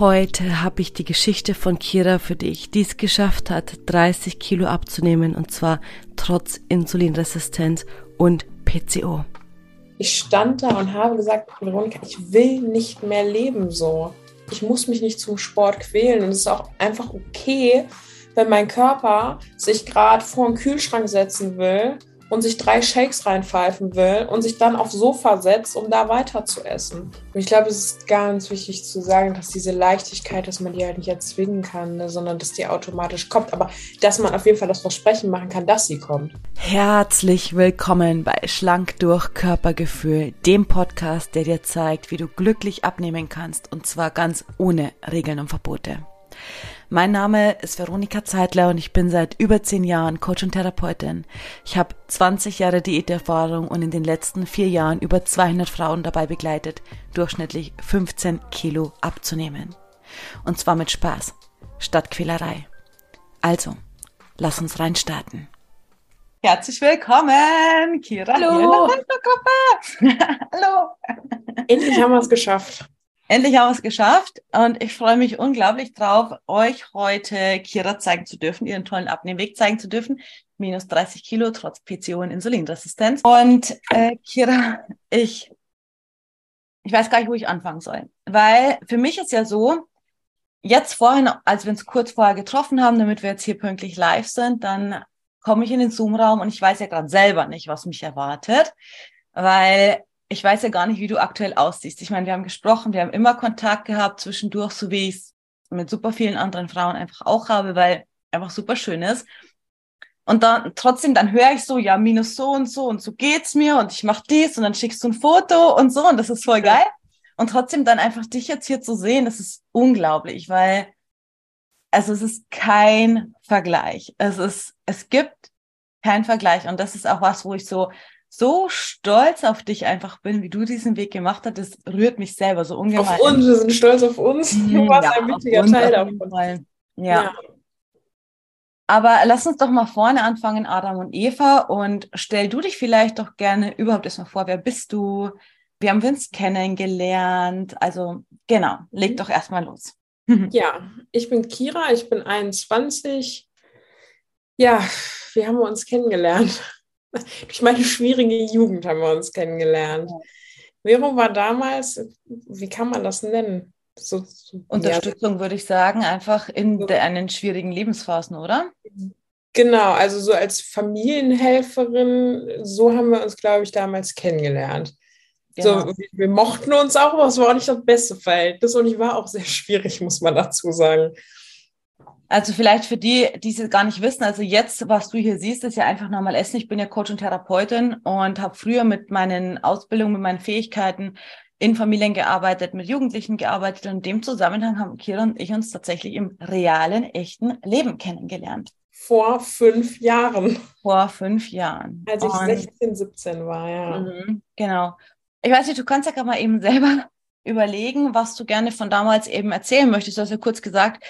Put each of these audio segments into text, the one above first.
Heute habe ich die Geschichte von Kira für dich, die es geschafft hat, 30 Kilo abzunehmen und zwar trotz Insulinresistenz und PCO. Ich stand da und habe gesagt, Veronika, ich will nicht mehr leben so. Ich muss mich nicht zum Sport quälen und es ist auch einfach okay, wenn mein Körper sich gerade vor den Kühlschrank setzen will und sich drei Shakes reinpfeifen will und sich dann aufs Sofa setzt, um da weiter zu essen. Und ich glaube, es ist ganz wichtig zu sagen, dass diese Leichtigkeit, dass man die halt nicht erzwingen kann, ne, sondern dass die automatisch kommt. Aber dass man auf jeden Fall das Versprechen machen kann, dass sie kommt. Herzlich willkommen bei Schlank durch Körpergefühl, dem Podcast, der dir zeigt, wie du glücklich abnehmen kannst und zwar ganz ohne Regeln und Verbote. Mein Name ist Veronika Zeitler und ich bin seit über zehn Jahren Coach und Therapeutin. Ich habe 20 Jahre Diäterfahrung und in den letzten vier Jahren über 200 Frauen dabei begleitet, durchschnittlich 15 Kilo abzunehmen. Und zwar mit Spaß, statt Quälerei. Also, lass uns reinstarten. Herzlich willkommen, Kira. Hallo. Hallo. Endlich haben wir es geschafft. Endlich haben wir es geschafft und ich freue mich unglaublich drauf, euch heute Kira zeigen zu dürfen, ihren tollen Abnehmweg zeigen zu dürfen. Minus 30 Kilo trotz PCO und Insulinresistenz. Und äh, Kira, ich, ich weiß gar nicht, wo ich anfangen soll. Weil für mich ist ja so, jetzt vorhin, als wir uns kurz vorher getroffen haben, damit wir jetzt hier pünktlich live sind, dann komme ich in den Zoom-Raum und ich weiß ja gerade selber nicht, was mich erwartet, weil ich weiß ja gar nicht, wie du aktuell aussiehst. Ich meine, wir haben gesprochen, wir haben immer Kontakt gehabt zwischendurch, so wie ich es mit super vielen anderen Frauen einfach auch habe, weil einfach super schön ist. Und dann trotzdem, dann höre ich so, ja, minus so und so und so geht's mir und ich mache dies und dann schickst du ein Foto und so und das ist voll geil. Und trotzdem dann einfach dich jetzt hier zu sehen, das ist unglaublich, weil also es ist kein Vergleich. Es ist, es gibt kein Vergleich und das ist auch was, wo ich so so stolz auf dich einfach bin, wie du diesen Weg gemacht hast. Das rührt mich selber so ungemein. Auf uns, wir sind stolz auf uns. Du mhm, warst ja, ein wichtiger Teil davon. Ja. ja. Aber lass uns doch mal vorne anfangen, Adam und Eva, und stell du dich vielleicht doch gerne überhaupt erstmal vor, wer bist du? Wie haben wir uns kennengelernt? Also genau, leg doch erstmal los. Ja, ich bin Kira, ich bin 21. Ja, wie haben wir uns kennengelernt? Durch meine schwierige Jugend haben wir uns kennengelernt. Vero war damals, wie kann man das nennen? So, so, Unterstützung ja. würde ich sagen, einfach in deinen schwierigen Lebensphasen, oder? Genau, also so als Familienhelferin, so haben wir uns, glaube ich, damals kennengelernt. Genau. So, wir, mochten uns auch, aber es war auch nicht das beste Verhältnis und ich war auch sehr schwierig, muss man dazu sagen. Also vielleicht für die, die es gar nicht wissen, also jetzt, was du hier siehst, ist ja einfach normal Essen. Ich bin ja Coach und Therapeutin und habe früher mit meinen Ausbildungen, mit meinen Fähigkeiten in Familien gearbeitet, mit Jugendlichen gearbeitet und in dem Zusammenhang haben Kira und ich uns tatsächlich im realen, echten Leben kennengelernt. Vor fünf Jahren. Vor fünf Jahren. Als ich und, 16, 17 war, ja. Mhm, genau. Ich weiß nicht, du kannst ja gerade mal eben selber überlegen, was du gerne von damals eben erzählen möchtest. Du hast ja kurz gesagt,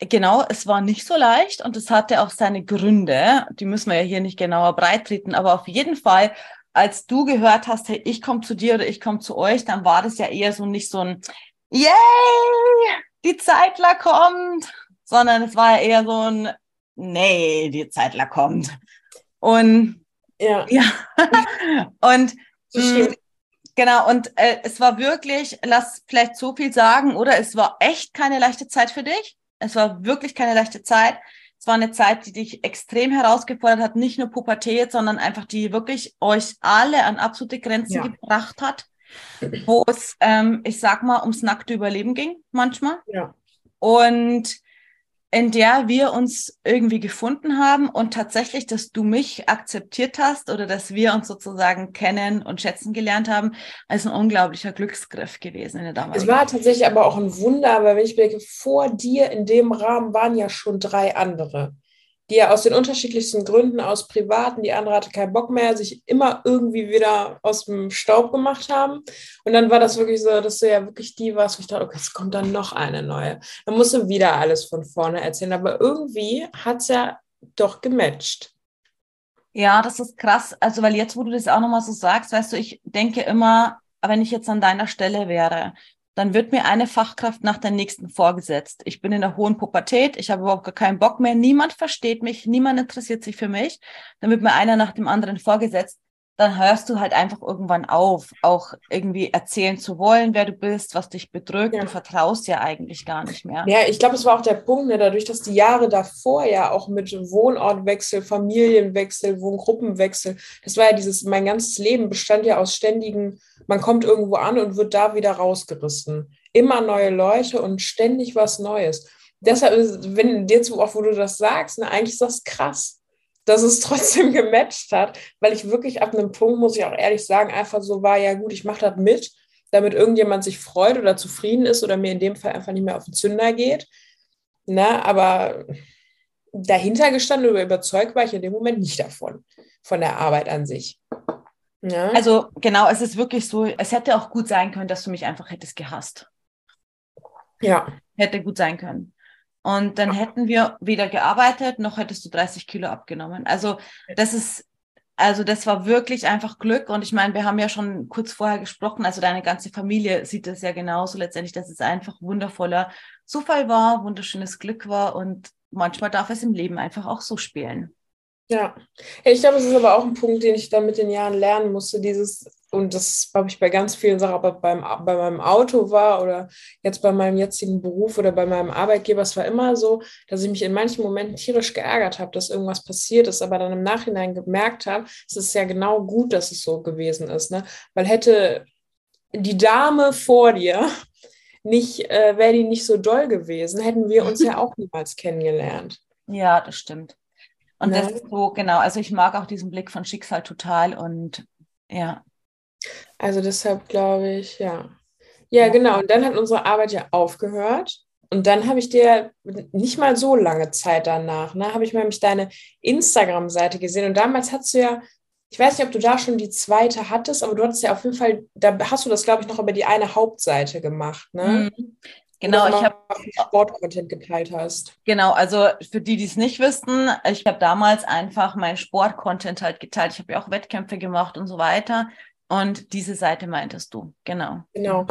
Genau, es war nicht so leicht und es hatte auch seine Gründe. Die müssen wir ja hier nicht genauer breitreten, aber auf jeden Fall, als du gehört hast, hey, ich komme zu dir oder ich komme zu euch, dann war das ja eher so nicht so ein Yay, die Zeitler kommt, sondern es war ja eher so ein Nee, die Zeitler kommt. Und ja, ja. und mh, mm, genau, und äh, es war wirklich, lass vielleicht so viel sagen, oder es war echt keine leichte Zeit für dich. Es war wirklich keine leichte Zeit. Es war eine Zeit, die dich extrem herausgefordert hat, nicht nur Pubertät, sondern einfach die wirklich euch alle an absolute Grenzen ja. gebracht hat, wo es, ähm, ich sag mal, ums nackte Überleben ging manchmal. Ja. Und in der wir uns irgendwie gefunden haben und tatsächlich, dass du mich akzeptiert hast oder dass wir uns sozusagen kennen und schätzen gelernt haben, ist ein unglaublicher Glücksgriff gewesen in der damaligen. Es war tatsächlich aber auch ein Wunder, weil wenn ich denke, vor dir in dem Rahmen waren ja schon drei andere die ja aus den unterschiedlichsten Gründen, aus privaten, die andere hatte keinen Bock mehr, sich immer irgendwie wieder aus dem Staub gemacht haben. Und dann war das wirklich so, dass du ja wirklich die warst, wo ich dachte, okay, es kommt dann noch eine neue. Dann musst du wieder alles von vorne erzählen. Aber irgendwie hat es ja doch gematcht. Ja, das ist krass. Also, weil jetzt, wo du das auch nochmal so sagst, weißt du, ich denke immer, wenn ich jetzt an deiner Stelle wäre, dann wird mir eine Fachkraft nach der nächsten vorgesetzt. Ich bin in der hohen Pubertät, ich habe überhaupt gar keinen Bock mehr, niemand versteht mich, niemand interessiert sich für mich. Dann wird mir einer nach dem anderen vorgesetzt dann hörst du halt einfach irgendwann auf, auch irgendwie erzählen zu wollen, wer du bist, was dich bedrückt. Ja. Du vertraust ja eigentlich gar nicht mehr. Ja, ich glaube, es war auch der Punkt, ne, dadurch, dass die Jahre davor ja auch mit Wohnortwechsel, Familienwechsel, Wohngruppenwechsel, das war ja dieses, mein ganzes Leben bestand ja aus ständigen, man kommt irgendwo an und wird da wieder rausgerissen. Immer neue Leute und ständig was Neues. Deshalb, wenn jetzt auch, wo du das sagst, ne, eigentlich ist das krass dass es trotzdem gematcht hat, weil ich wirklich ab einem Punkt, muss ich auch ehrlich sagen, einfach so war, ja gut, ich mache das mit, damit irgendjemand sich freut oder zufrieden ist oder mir in dem Fall einfach nicht mehr auf den Zünder geht. Na, aber dahinter gestanden oder überzeugt war ich in dem Moment nicht davon, von der Arbeit an sich. Ja. Also genau, es ist wirklich so, es hätte auch gut sein können, dass du mich einfach hättest gehasst. Ja. Hätte gut sein können. Und dann hätten wir weder gearbeitet, noch hättest du 30 Kilo abgenommen. Also das ist, also das war wirklich einfach Glück. Und ich meine, wir haben ja schon kurz vorher gesprochen, also deine ganze Familie sieht es ja genauso letztendlich, dass es einfach wundervoller Zufall war, wunderschönes Glück war. Und manchmal darf es im Leben einfach auch so spielen. Ja, ich glaube, es ist aber auch ein Punkt, den ich dann mit den Jahren lernen musste, dieses, und das habe ich bei ganz vielen Sachen, aber beim, bei meinem Auto war oder jetzt bei meinem jetzigen Beruf oder bei meinem Arbeitgeber, es war immer so, dass ich mich in manchen Momenten tierisch geärgert habe, dass irgendwas passiert ist, aber dann im Nachhinein gemerkt habe, es ist ja genau gut, dass es so gewesen ist, ne? Weil hätte die Dame vor dir nicht, äh, wäre die nicht so doll gewesen, hätten wir uns ja auch niemals kennengelernt. Ja, das stimmt. Und ne? das ist so, genau, also ich mag auch diesen Blick von Schicksal total und ja. Also deshalb glaube ich, ja. Ja, genau. Und dann hat unsere Arbeit ja aufgehört. Und dann habe ich dir nicht mal so lange Zeit danach, ne, habe ich nämlich deine Instagram-Seite gesehen. Und damals hast du ja, ich weiß nicht, ob du da schon die zweite hattest, aber du hattest ja auf jeden Fall, da hast du das, glaube ich, noch über die eine Hauptseite gemacht, ne? Mhm. Genau, ich habe Sportcontent geteilt hast. Genau, also für die, die es nicht wissen, ich habe damals einfach meinen Sportcontent halt geteilt. Ich habe ja auch Wettkämpfe gemacht und so weiter. Und diese Seite meintest du, genau. Genau.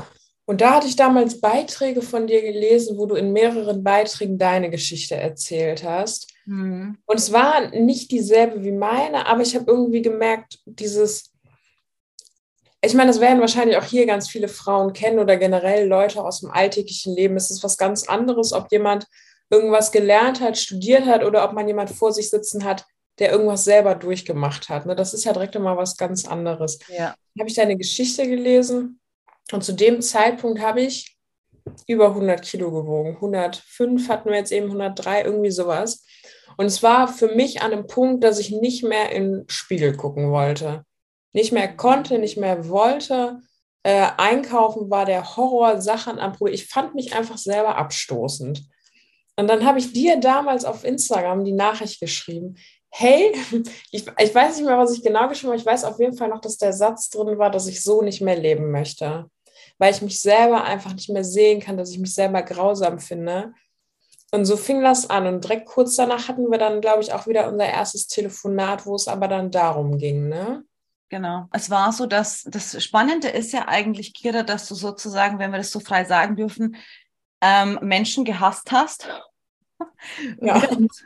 Und da hatte ich damals Beiträge von dir gelesen, wo du in mehreren Beiträgen deine Geschichte erzählt hast. Mhm. Und es war nicht dieselbe wie meine, aber ich habe irgendwie gemerkt, dieses ich meine, das werden wahrscheinlich auch hier ganz viele Frauen kennen oder generell Leute aus dem alltäglichen Leben. Es ist was ganz anderes, ob jemand irgendwas gelernt hat, studiert hat oder ob man jemand vor sich sitzen hat, der irgendwas selber durchgemacht hat. Ne? Das ist ja direkt immer was ganz anderes. Ja. Habe ich deine Geschichte gelesen und zu dem Zeitpunkt habe ich über 100 Kilo gewogen. 105 hatten wir jetzt eben, 103, irgendwie sowas. Und es war für mich an einem Punkt, dass ich nicht mehr in den Spiegel gucken wollte nicht mehr konnte, nicht mehr wollte. Äh, einkaufen war der Horror, Sachen anprobieren. Ich fand mich einfach selber abstoßend. Und dann habe ich dir damals auf Instagram die Nachricht geschrieben, hey, ich, ich weiß nicht mehr, was ich genau geschrieben habe, ich weiß auf jeden Fall noch, dass der Satz drin war, dass ich so nicht mehr leben möchte, weil ich mich selber einfach nicht mehr sehen kann, dass ich mich selber grausam finde. Und so fing das an. Und direkt kurz danach hatten wir dann, glaube ich, auch wieder unser erstes Telefonat, wo es aber dann darum ging, ne? Genau. Es war so, dass das Spannende ist ja eigentlich, Kira, dass du sozusagen, wenn wir das so frei sagen dürfen, ähm, Menschen gehasst hast. Ja. Wir, uns,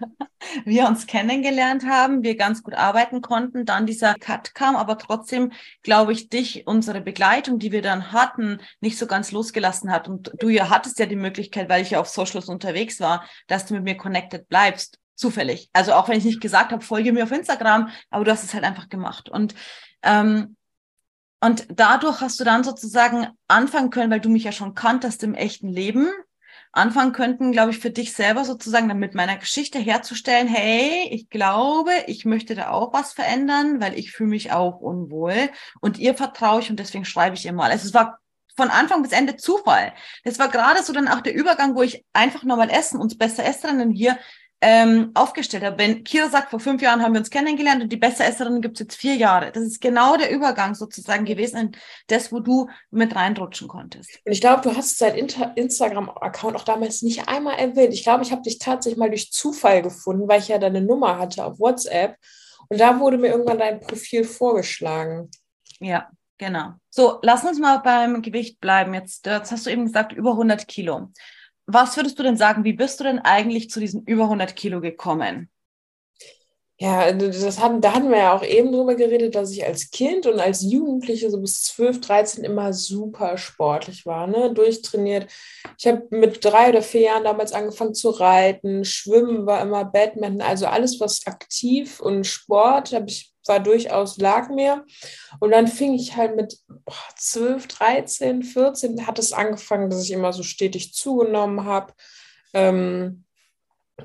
wir uns kennengelernt haben, wir ganz gut arbeiten konnten, dann dieser Cut kam, aber trotzdem, glaube ich, dich, unsere Begleitung, die wir dann hatten, nicht so ganz losgelassen hat. Und du ja hattest ja die Möglichkeit, weil ich ja auf Socials unterwegs war, dass du mit mir connected bleibst. Zufällig. Also auch wenn ich nicht gesagt habe, folge mir auf Instagram, aber du hast es halt einfach gemacht. Und ähm, und dadurch hast du dann sozusagen anfangen können, weil du mich ja schon kanntest im echten Leben, anfangen könnten, glaube ich, für dich selber sozusagen dann mit meiner Geschichte herzustellen, hey, ich glaube, ich möchte da auch was verändern, weil ich fühle mich auch unwohl und ihr vertraue ich und deswegen schreibe ich ihr mal. Also es war von Anfang bis Ende Zufall. Das war gerade so dann auch der Übergang, wo ich einfach nochmal essen, uns besser essen, hier ähm, aufgestellt habe. Wenn Kira sagt, vor fünf Jahren haben wir uns kennengelernt und die beste Esserin gibt es jetzt vier Jahre. Das ist genau der Übergang sozusagen gewesen, in das, wo du mit reinrutschen konntest. Und ich glaube, du hast dein Instagram-Account auch damals nicht einmal erwähnt. Ich glaube, ich habe dich tatsächlich mal durch Zufall gefunden, weil ich ja deine Nummer hatte auf WhatsApp. Und da wurde mir irgendwann dein Profil vorgeschlagen. Ja, Genau. So, lass uns mal beim Gewicht bleiben. Jetzt, jetzt hast du eben gesagt, über 100 Kilo. Was würdest du denn sagen, wie bist du denn eigentlich zu diesen über 100 Kilo gekommen? Ja, das hatten, da hatten wir ja auch eben drüber geredet, dass ich als Kind und als Jugendliche so bis 12, 13 immer super sportlich war, ne? durchtrainiert. Ich habe mit drei oder vier Jahren damals angefangen zu reiten, Schwimmen war immer Badminton, also alles, was aktiv und Sport, habe ich war durchaus, lag mir. Und dann fing ich halt mit boah, 12, 13, 14, hat es angefangen, dass ich immer so stetig zugenommen habe. Ähm,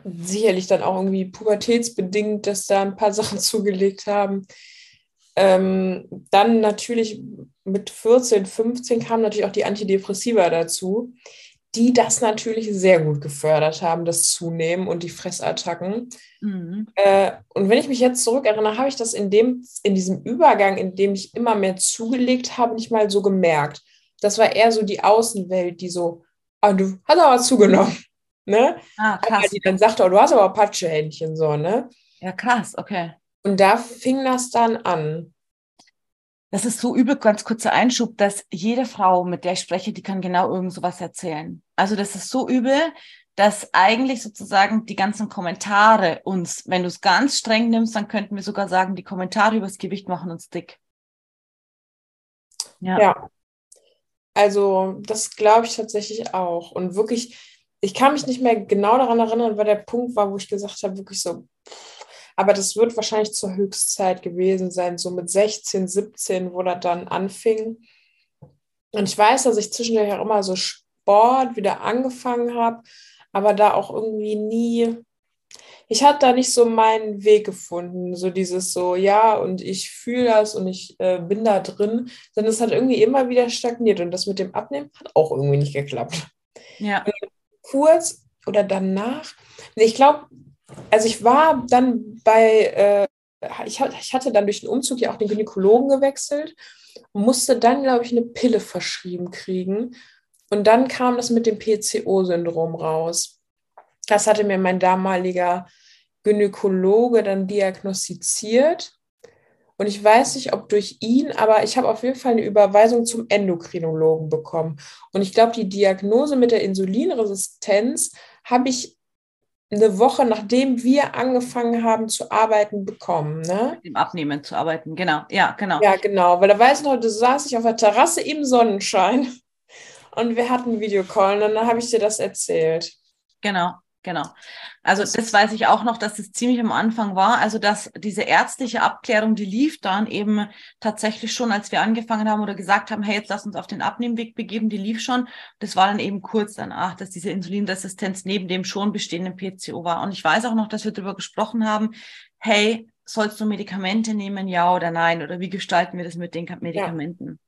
sicherlich dann auch irgendwie pubertätsbedingt, dass da ein paar Sachen zugelegt haben. Ähm, dann natürlich mit 14, 15 kamen natürlich auch die Antidepressiva dazu, die das natürlich sehr gut gefördert haben, das Zunehmen und die Fressattacken. Mhm. Äh, und wenn ich mich jetzt zurückerinnere, habe ich das in, dem, in diesem Übergang, in dem ich immer mehr zugelegt habe, nicht mal so gemerkt. Das war eher so die Außenwelt, die so, ah, du hast aber zugenommen. Ne? Ah, krass. die dann sagte, oh, du hast aber Patschehändchen so, ne? Ja, krass, okay. Und da fing das dann an. Das ist so übel, ganz kurzer Einschub, dass jede Frau, mit der ich spreche, die kann genau irgend sowas erzählen. Also das ist so übel, dass eigentlich sozusagen die ganzen Kommentare uns, wenn du es ganz streng nimmst, dann könnten wir sogar sagen, die Kommentare über das Gewicht machen uns dick. Ja. ja. Also das glaube ich tatsächlich auch. Und wirklich, ich kann mich nicht mehr genau daran erinnern, weil der Punkt war, wo ich gesagt habe, wirklich so, aber das wird wahrscheinlich zur Höchstzeit gewesen sein, so mit 16, 17, wo das dann anfing. Und ich weiß, dass ich zwischendurch auch immer so Sport wieder angefangen habe, aber da auch irgendwie nie, ich hatte da nicht so meinen Weg gefunden, so dieses so, ja, und ich fühle das und ich äh, bin da drin, sondern es hat irgendwie immer wieder stagniert und das mit dem Abnehmen hat auch irgendwie nicht geklappt. Ja. Kurz oder danach. Ich glaube, also ich war dann bei, äh, ich, ich hatte dann durch den Umzug ja auch den Gynäkologen gewechselt und musste dann, glaube ich, eine Pille verschrieben kriegen. Und dann kam das mit dem PCO-Syndrom raus. Das hatte mir mein damaliger Gynäkologe dann diagnostiziert. Und ich weiß nicht, ob durch ihn, aber ich habe auf jeden Fall eine Überweisung zum Endokrinologen bekommen. Und ich glaube, die Diagnose mit der Insulinresistenz habe ich eine Woche, nachdem wir angefangen haben zu arbeiten, bekommen. Ne? Dem Abnehmen zu arbeiten, genau. Ja, genau. Ja, genau. Weil da weiß ich noch, da saß ich auf der Terrasse im Sonnenschein und wir hatten einen Videocall und dann habe ich dir das erzählt. Genau. Genau. Also das weiß ich auch noch, dass es ziemlich am Anfang war. Also dass diese ärztliche Abklärung, die lief dann eben tatsächlich schon, als wir angefangen haben oder gesagt haben, hey, jetzt lass uns auf den Abnehmweg begeben, die lief schon. Das war dann eben kurz danach, dass diese Insulinresistenz neben dem schon bestehenden PCO war. Und ich weiß auch noch, dass wir darüber gesprochen haben, hey, sollst du Medikamente nehmen, ja oder nein? Oder wie gestalten wir das mit den Medikamenten? Ja.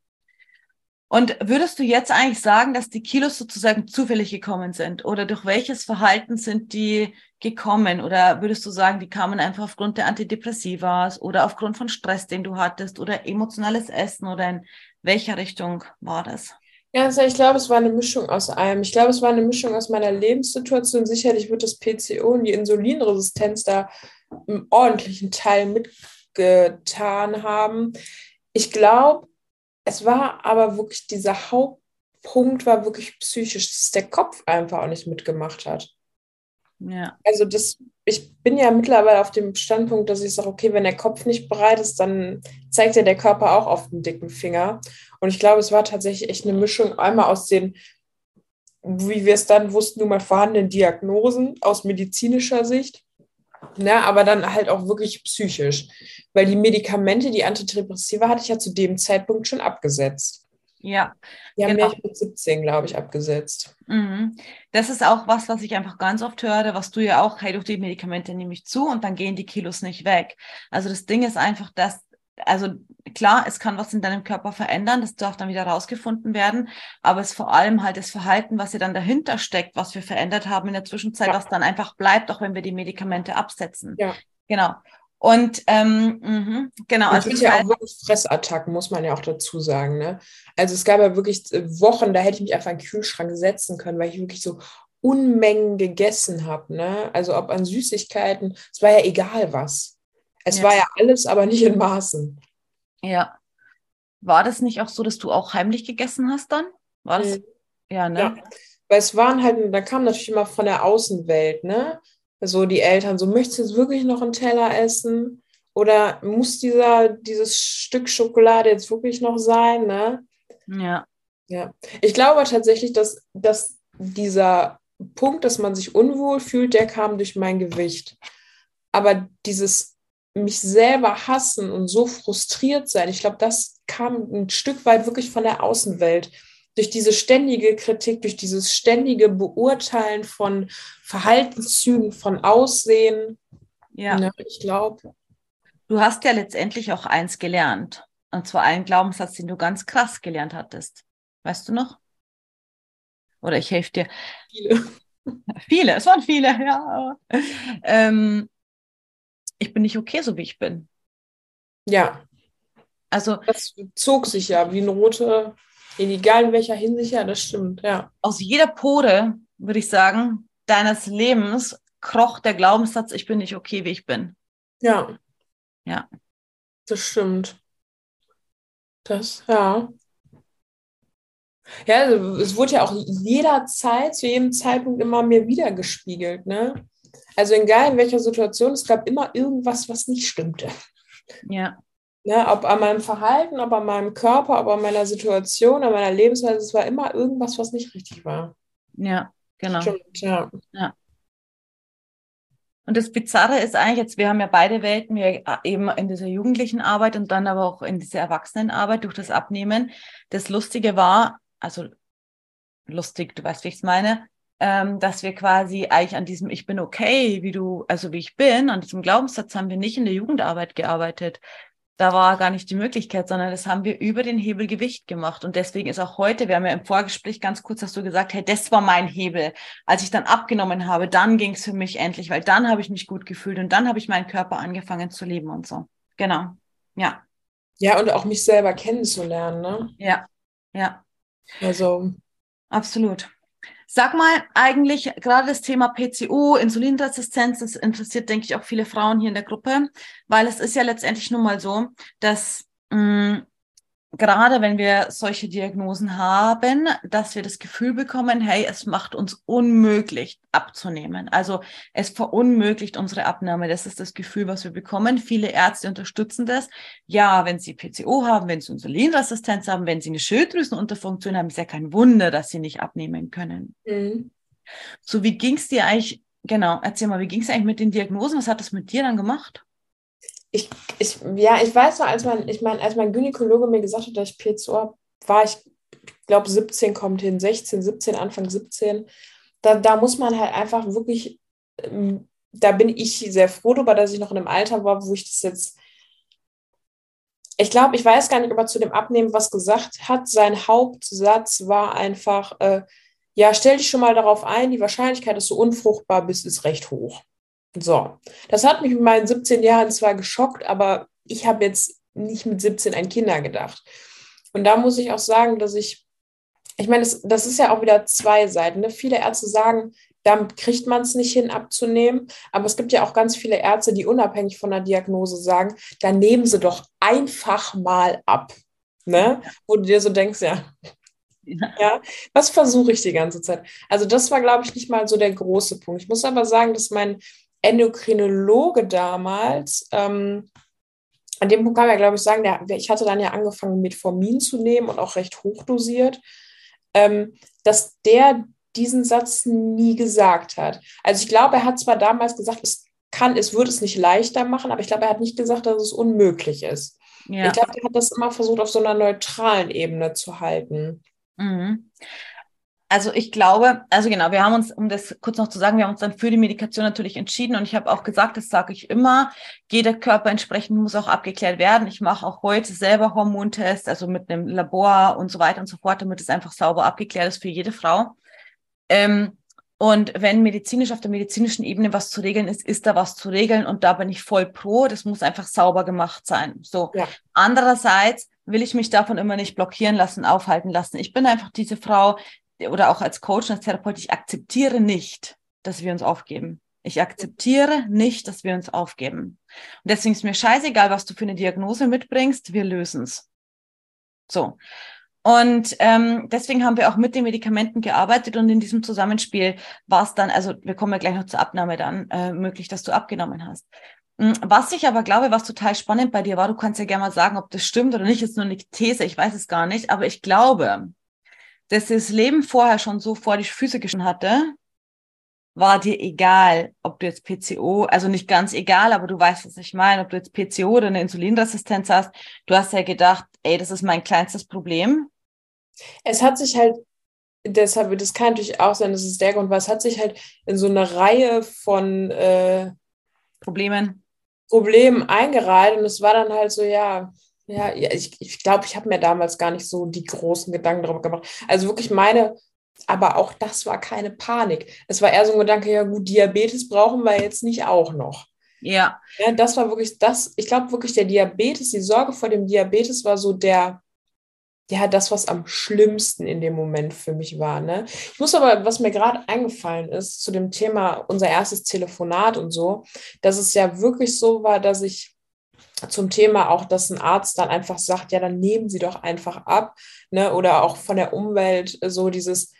Und würdest du jetzt eigentlich sagen, dass die Kilos sozusagen zufällig gekommen sind? Oder durch welches Verhalten sind die gekommen? Oder würdest du sagen, die kamen einfach aufgrund der Antidepressivas oder aufgrund von Stress, den du hattest oder emotionales Essen oder in welcher Richtung war das? Ja, also ich glaube, es war eine Mischung aus allem. Ich glaube, es war eine Mischung aus meiner Lebenssituation. Sicherlich wird das PCO und die Insulinresistenz da einen ordentlichen Teil mitgetan haben. Ich glaube, es war aber wirklich, dieser Hauptpunkt war wirklich psychisch, dass der Kopf einfach auch nicht mitgemacht hat. Ja. Also das, ich bin ja mittlerweile auf dem Standpunkt, dass ich sage, okay, wenn der Kopf nicht bereit ist, dann zeigt ja der Körper auch auf den dicken Finger. Und ich glaube, es war tatsächlich echt eine Mischung einmal aus den, wie wir es dann wussten, nun mal vorhandenen Diagnosen aus medizinischer Sicht Ne, aber dann halt auch wirklich psychisch. Weil die Medikamente, die Antidepressiva, hatte ich ja zu dem Zeitpunkt schon abgesetzt. Ja. Die haben genau. mich mit 17, glaube ich, abgesetzt. Mhm. Das ist auch was, was ich einfach ganz oft höre, was du ja auch, hey, durch die Medikamente nehme ich zu und dann gehen die Kilos nicht weg. Also das Ding ist einfach, dass also klar, es kann was in deinem Körper verändern, das darf dann wieder rausgefunden werden, aber es ist vor allem halt das Verhalten, was ja dann dahinter steckt, was wir verändert haben in der Zwischenzeit, ja. was dann einfach bleibt, auch wenn wir die Medikamente absetzen. Ja. Genau. Und ähm, mh, genau. Also es ja auch wirklich Fressattacken, muss man ja auch dazu sagen. Ne? Also es gab ja wirklich äh, Wochen, da hätte ich mich einfach in den Kühlschrank setzen können, weil ich wirklich so Unmengen gegessen habe. Ne? Also ob an Süßigkeiten, es war ja egal was. Es ja. war ja alles, aber nicht in Maßen. Ja. war das nicht auch so, dass du auch heimlich gegessen hast dann? War das? Mhm. Ja, ne? Ja. Weil es waren halt, da kam natürlich immer von der Außenwelt, ne? Also die Eltern, so möchtest du jetzt wirklich noch einen Teller essen? Oder muss dieser, dieses Stück Schokolade jetzt wirklich noch sein, ne? Ja. Ja. Ich glaube tatsächlich, dass, dass dieser Punkt, dass man sich unwohl fühlt, der kam durch mein Gewicht. Aber dieses mich selber hassen und so frustriert sein, ich glaube, das kam ein Stück weit wirklich von der Außenwelt. Durch diese ständige Kritik, durch dieses ständige Beurteilen von Verhaltenszügen, von Aussehen. Ja. ja ich glaube. Du hast ja letztendlich auch eins gelernt. Und zwar einen Glaubenssatz, den du ganz krass gelernt hattest. Weißt du noch? Oder ich helfe dir. Viele. Viele, es waren viele, ja. Ähm, ich bin nicht okay, so wie ich bin. Ja. Also. Das zog sich ja wie ein rote, egal in welcher Hinsicht, ja, das stimmt, ja. Aus jeder Pore, würde ich sagen, deines Lebens kroch der Glaubenssatz, ich bin nicht okay, wie ich bin. Ja. Ja. Das stimmt. Das, ja. Ja, also es wurde ja auch jederzeit, zu jedem Zeitpunkt immer mir wieder gespiegelt, ne? Also egal in welcher Situation, es gab immer irgendwas, was nicht stimmte. Ja. Ne, ob an meinem Verhalten, ob an meinem Körper, ob an meiner Situation, an meiner Lebensweise, es war immer irgendwas, was nicht richtig war. Ja, genau. Stimmt, ja. ja. Und das Bizarre ist eigentlich jetzt, wir haben ja beide Welten, wir eben in dieser jugendlichen Arbeit und dann aber auch in dieser Erwachsenenarbeit durch das Abnehmen. Das Lustige war, also lustig, du weißt, wie ich es meine, ähm, dass wir quasi eigentlich an diesem Ich bin okay, wie du, also wie ich bin, an diesem Glaubenssatz haben wir nicht in der Jugendarbeit gearbeitet. Da war gar nicht die Möglichkeit, sondern das haben wir über den Hebel Gewicht gemacht. Und deswegen ist auch heute, wir haben ja im Vorgespräch ganz kurz, hast du gesagt, hey, das war mein Hebel. Als ich dann abgenommen habe, dann ging es für mich endlich, weil dann habe ich mich gut gefühlt und dann habe ich meinen Körper angefangen zu leben und so. Genau. Ja. Ja, und auch mich selber kennenzulernen, ne? Ja. Ja. Also. Absolut. Sag mal, eigentlich gerade das Thema PCO, Insulinresistenz, das interessiert, denke ich, auch viele Frauen hier in der Gruppe, weil es ist ja letztendlich nun mal so, dass mh, mm, gerade wenn wir solche Diagnosen haben, dass wir das Gefühl bekommen, hey, es macht uns unmöglich abzunehmen. Also es verunmöglicht unsere Abnahme. Das ist das Gefühl, was wir bekommen. Viele Ärzte unterstützen das. Ja, wenn sie PCO haben, wenn sie Insulinresistenz haben, wenn sie eine Schilddrüsenunterfunktion haben, ist ja kein Wunder, dass sie nicht abnehmen können. Mhm. So, wie ging es dir eigentlich, genau, erzähl mal, wie ging es eigentlich mit den Diagnosen? Was hat das mit dir dann gemacht? Ich, ich, ja, ich weiß noch, als mein, ich meine, als mein Gynäkologe mir gesagt hat, dass ich PCO habe, war ich, glaube 17 kommt hin, 16, 17, Anfang 17. Da, da muss man halt einfach wirklich, ähm, da bin ich sehr froh darüber, dass ich noch in einem Alter war, wo ich das jetzt, ich glaube, ich weiß gar nicht, ob er zu dem Abnehmen was gesagt hat. Sein Hauptsatz war einfach, äh, ja, stell dich schon mal darauf ein, die Wahrscheinlichkeit, dass du unfruchtbar bist, ist recht hoch. So, das hat mich mit meinen 17 Jahren zwar geschockt, aber ich habe jetzt nicht mit 17 an Kinder gedacht. Und da muss ich auch sagen, dass ich, ich meine, das, das ist ja auch wieder zwei Seiten. Ne? Viele Ärzte sagen, damit kriegt man es nicht hin, abzunehmen. Aber es gibt ja auch ganz viele Ärzte, die unabhängig von der Diagnose sagen, dann nehmen sie doch einfach mal ab. Ne? Wo du dir so denkst, ja, ja. ja, was versuche ich die ganze Zeit? Also das war, glaube ich, nicht mal so der große Punkt. Ich muss aber sagen, dass mein Endokrinologe damals, ähm, an dem Punkt kann man ja, glaube ich, sagen, der, ich hatte dann ja angefangen, Metformin zu nehmen und auch recht hochdosiert, ähm, dass der diesen Satz nie gesagt hat. Also ich glaube, er hat zwar damals gesagt, es kann, es würde es nicht leichter machen, aber ich glaube, er hat nicht gesagt, dass es unmöglich ist. Ja. Ich glaube, er hat das immer versucht, auf so einer neutralen Ebene zu halten. Mhm. Also ich glaube, also genau, wir haben uns, um das kurz noch zu sagen, wir haben uns dann für die Medikation natürlich entschieden und ich habe auch gesagt, das sage ich immer, jeder Körper entsprechend muss auch abgeklärt werden. Ich mache auch heute selber Hormontests, also mit einem Labor und so weiter und so fort, damit es einfach sauber abgeklärt ist für jede Frau. Ähm, und wenn medizinisch auf der medizinischen Ebene was zu regeln ist, ist da was zu regeln und da bin ich voll pro. Das muss einfach sauber gemacht sein. So. Ja. Andererseits will ich mich davon immer nicht blockieren lassen, aufhalten lassen. Ich bin einfach diese Frau, oder auch als Coach und als Therapeut, ich akzeptiere nicht, dass wir uns aufgeben. Ich akzeptiere nicht, dass wir uns aufgeben. Und deswegen ist mir scheißegal, was du für eine Diagnose mitbringst, wir lösen es. So. Und ähm, deswegen haben wir auch mit den Medikamenten gearbeitet und in diesem Zusammenspiel war es dann, also wir kommen ja gleich noch zur Abnahme dann, äh, möglich, dass du abgenommen hast. Hm, was ich aber glaube, was total spannend bei dir war, du kannst ja gerne mal sagen, ob das stimmt oder nicht, ist nur eine These, ich weiß es gar nicht, aber ich glaube, dass das Leben vorher schon so vor die Füße geschnitten hatte, war dir egal, ob du jetzt PCO, also nicht ganz egal, aber du weißt, was ich meine, ob du jetzt PCO oder eine Insulinresistenz hast. Du hast ja gedacht, ey, das ist mein kleinstes Problem. Es hat sich halt, deshalb, das kann natürlich auch sein, das ist der Grund, weil es hat sich halt in so eine Reihe von äh, Problemen. Problemen eingereiht und es war dann halt so, ja, ja, ich glaube, ich, glaub, ich habe mir damals gar nicht so die großen Gedanken darüber gemacht. Also wirklich meine aber auch das war keine Panik. Es war eher so ein Gedanke, ja gut, Diabetes brauchen wir jetzt nicht auch noch. Ja. ja das war wirklich das, ich glaube wirklich, der Diabetes, die Sorge vor dem Diabetes war so der, ja, das, was am schlimmsten in dem Moment für mich war. Ne? Ich muss aber, was mir gerade eingefallen ist, zu dem Thema unser erstes Telefonat und so, dass es ja wirklich so war, dass ich zum Thema auch, dass ein Arzt dann einfach sagt, ja, dann nehmen Sie doch einfach ab, ne? Oder auch von der Umwelt so dieses,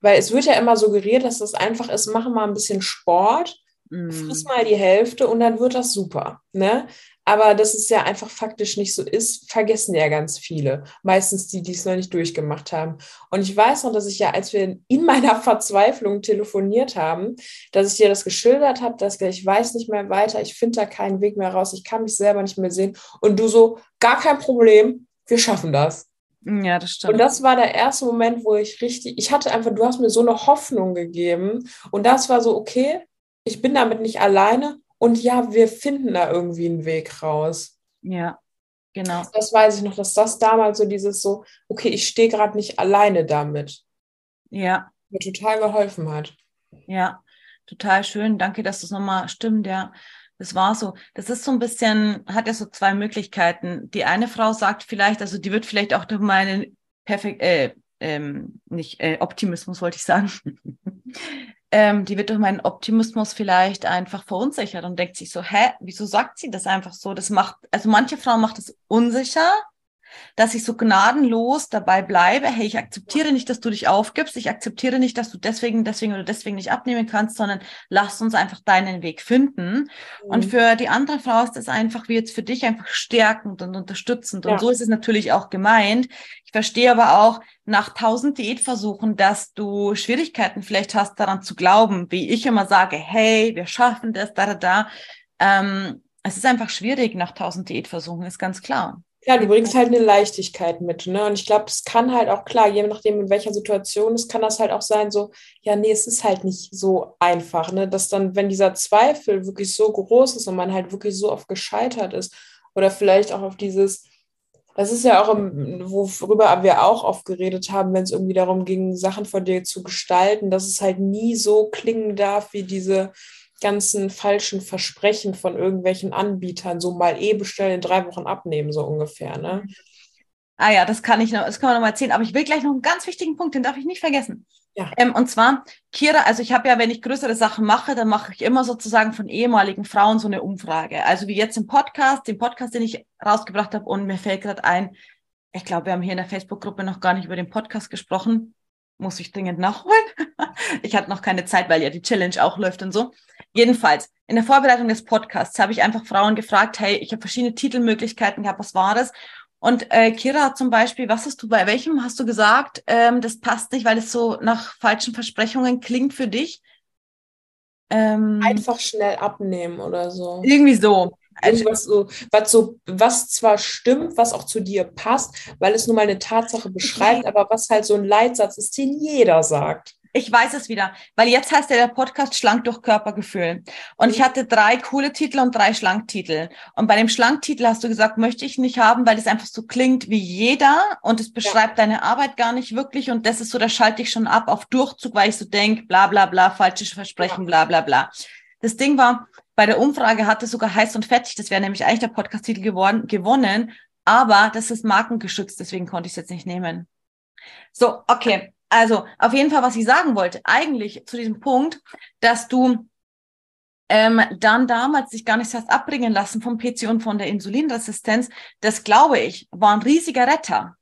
weil es wird ja immer suggeriert, dass das einfach ist, mach mal ein bisschen Sport, mm. friss mal die Hälfte und dann wird das super. Ne? Aber dass es ja einfach faktisch nicht so ist, vergessen ja ganz viele. Meistens die, die es noch nicht durchgemacht haben. Und ich weiß noch, dass ich ja, als wir in meiner Verzweiflung telefoniert haben, dass ich dir das geschildert habe, dass ich weiß nicht mehr weiter, ich finde da keinen Weg mehr raus, ich kann mich selber nicht mehr sehen. Und du so, gar kein Problem, wir schaffen das. Ja, das stimmt. Und das war der erste Moment, wo ich richtig, ich hatte einfach, du hast mir so eine Hoffnung gegeben. Und das war so, okay, ich bin damit nicht alleine. Und ja, wir finden da irgendwie einen Weg raus. Ja, genau. Das weiß ich noch, dass das damals so dieses so, okay, ich stehe gerade nicht alleine damit. Ja. Mir total geholfen hat. Ja, total schön. Danke, dass das nochmal stimmt, ja. Das war so. Das ist so ein bisschen, hat ja so zwei Möglichkeiten. Die eine Frau sagt vielleicht, also die wird vielleicht auch durch meinen perfekt, äh, ähm, nicht äh, Optimismus wollte ich sagen. ähm, die wird durch meinen Optimismus vielleicht einfach verunsichert und denkt sich so, hä, wieso sagt sie das einfach so? Das macht, also manche Frauen macht es unsicher dass ich so gnadenlos dabei bleibe, hey, ich akzeptiere nicht, dass du dich aufgibst, ich akzeptiere nicht, dass du deswegen, deswegen oder deswegen nicht abnehmen kannst, sondern lass uns einfach deinen Weg finden. Mhm. Und für die andere Frau ist das einfach wie jetzt für dich einfach stärkend und unterstützend. Und ja. so ist es natürlich auch gemeint. Ich verstehe aber auch nach tausend Diätversuchen, dass du Schwierigkeiten vielleicht hast, daran zu glauben, wie ich immer sage, hey, wir schaffen das, da, da, da. Ähm, es ist einfach schwierig nach tausend Diätversuchen, ist ganz klar. Ja, du bringst halt eine Leichtigkeit mit, ne? Und ich glaube, es kann halt auch klar, je nachdem, in welcher Situation es kann das halt auch sein, so, ja, nee, es ist halt nicht so einfach, ne? Dass dann, wenn dieser Zweifel wirklich so groß ist und man halt wirklich so oft gescheitert ist, oder vielleicht auch auf dieses, das ist ja auch, im, worüber wir auch oft geredet haben, wenn es irgendwie darum ging, Sachen von dir zu gestalten, dass es halt nie so klingen darf wie diese ganzen falschen Versprechen von irgendwelchen Anbietern, so mal eh bestellen, in drei Wochen abnehmen, so ungefähr. Ne? Ah ja, das kann ich noch, das kann man noch mal erzählen. Aber ich will gleich noch einen ganz wichtigen Punkt, den darf ich nicht vergessen. Ja. Ähm, und zwar, Kira, also ich habe ja, wenn ich größere Sachen mache, dann mache ich immer sozusagen von ehemaligen Frauen so eine Umfrage. Also wie jetzt im Podcast, den Podcast, den ich rausgebracht habe, und mir fällt gerade ein, ich glaube, wir haben hier in der Facebook-Gruppe noch gar nicht über den Podcast gesprochen muss ich dringend nachholen. ich hatte noch keine Zeit, weil ja die Challenge auch läuft und so. Jedenfalls, in der Vorbereitung des Podcasts habe ich einfach Frauen gefragt, hey, ich habe verschiedene Titelmöglichkeiten gehabt, was war das? Und äh, Kira zum Beispiel, was hast du bei welchem hast du gesagt, ähm, das passt nicht, weil es so nach falschen Versprechungen klingt für dich? Ähm, Einfach schnell abnehmen oder so. Irgendwie so. Irgendwas so, was so, was zwar stimmt, was auch zu dir passt, weil es nun mal eine Tatsache beschreibt, aber was halt so ein Leitsatz ist, den jeder sagt. Ich weiß es wieder, weil jetzt heißt ja der Podcast Schlank durch Körpergefühl. Und mhm. ich hatte drei coole Titel und drei Schlanktitel. Und bei dem Schlanktitel hast du gesagt, möchte ich nicht haben, weil es einfach so klingt wie jeder und es beschreibt ja. deine Arbeit gar nicht wirklich. Und das ist so, da schalte ich schon ab auf Durchzug, weil ich so denk, bla bla bla, falsche Versprechen, ja. bla bla bla. Das Ding war, bei der Umfrage hatte sogar heiß und fettig, das wäre nämlich eigentlich der Podcast-Titel geworden, gewonnen, aber das ist markengeschützt, deswegen konnte ich es jetzt nicht nehmen. So, okay. Also, auf jeden Fall, was ich sagen wollte, eigentlich zu diesem Punkt, dass du ähm, dann damals sich gar nicht hast abbringen lassen vom PC und von der Insulinresistenz, das glaube ich, war ein riesiger Retter.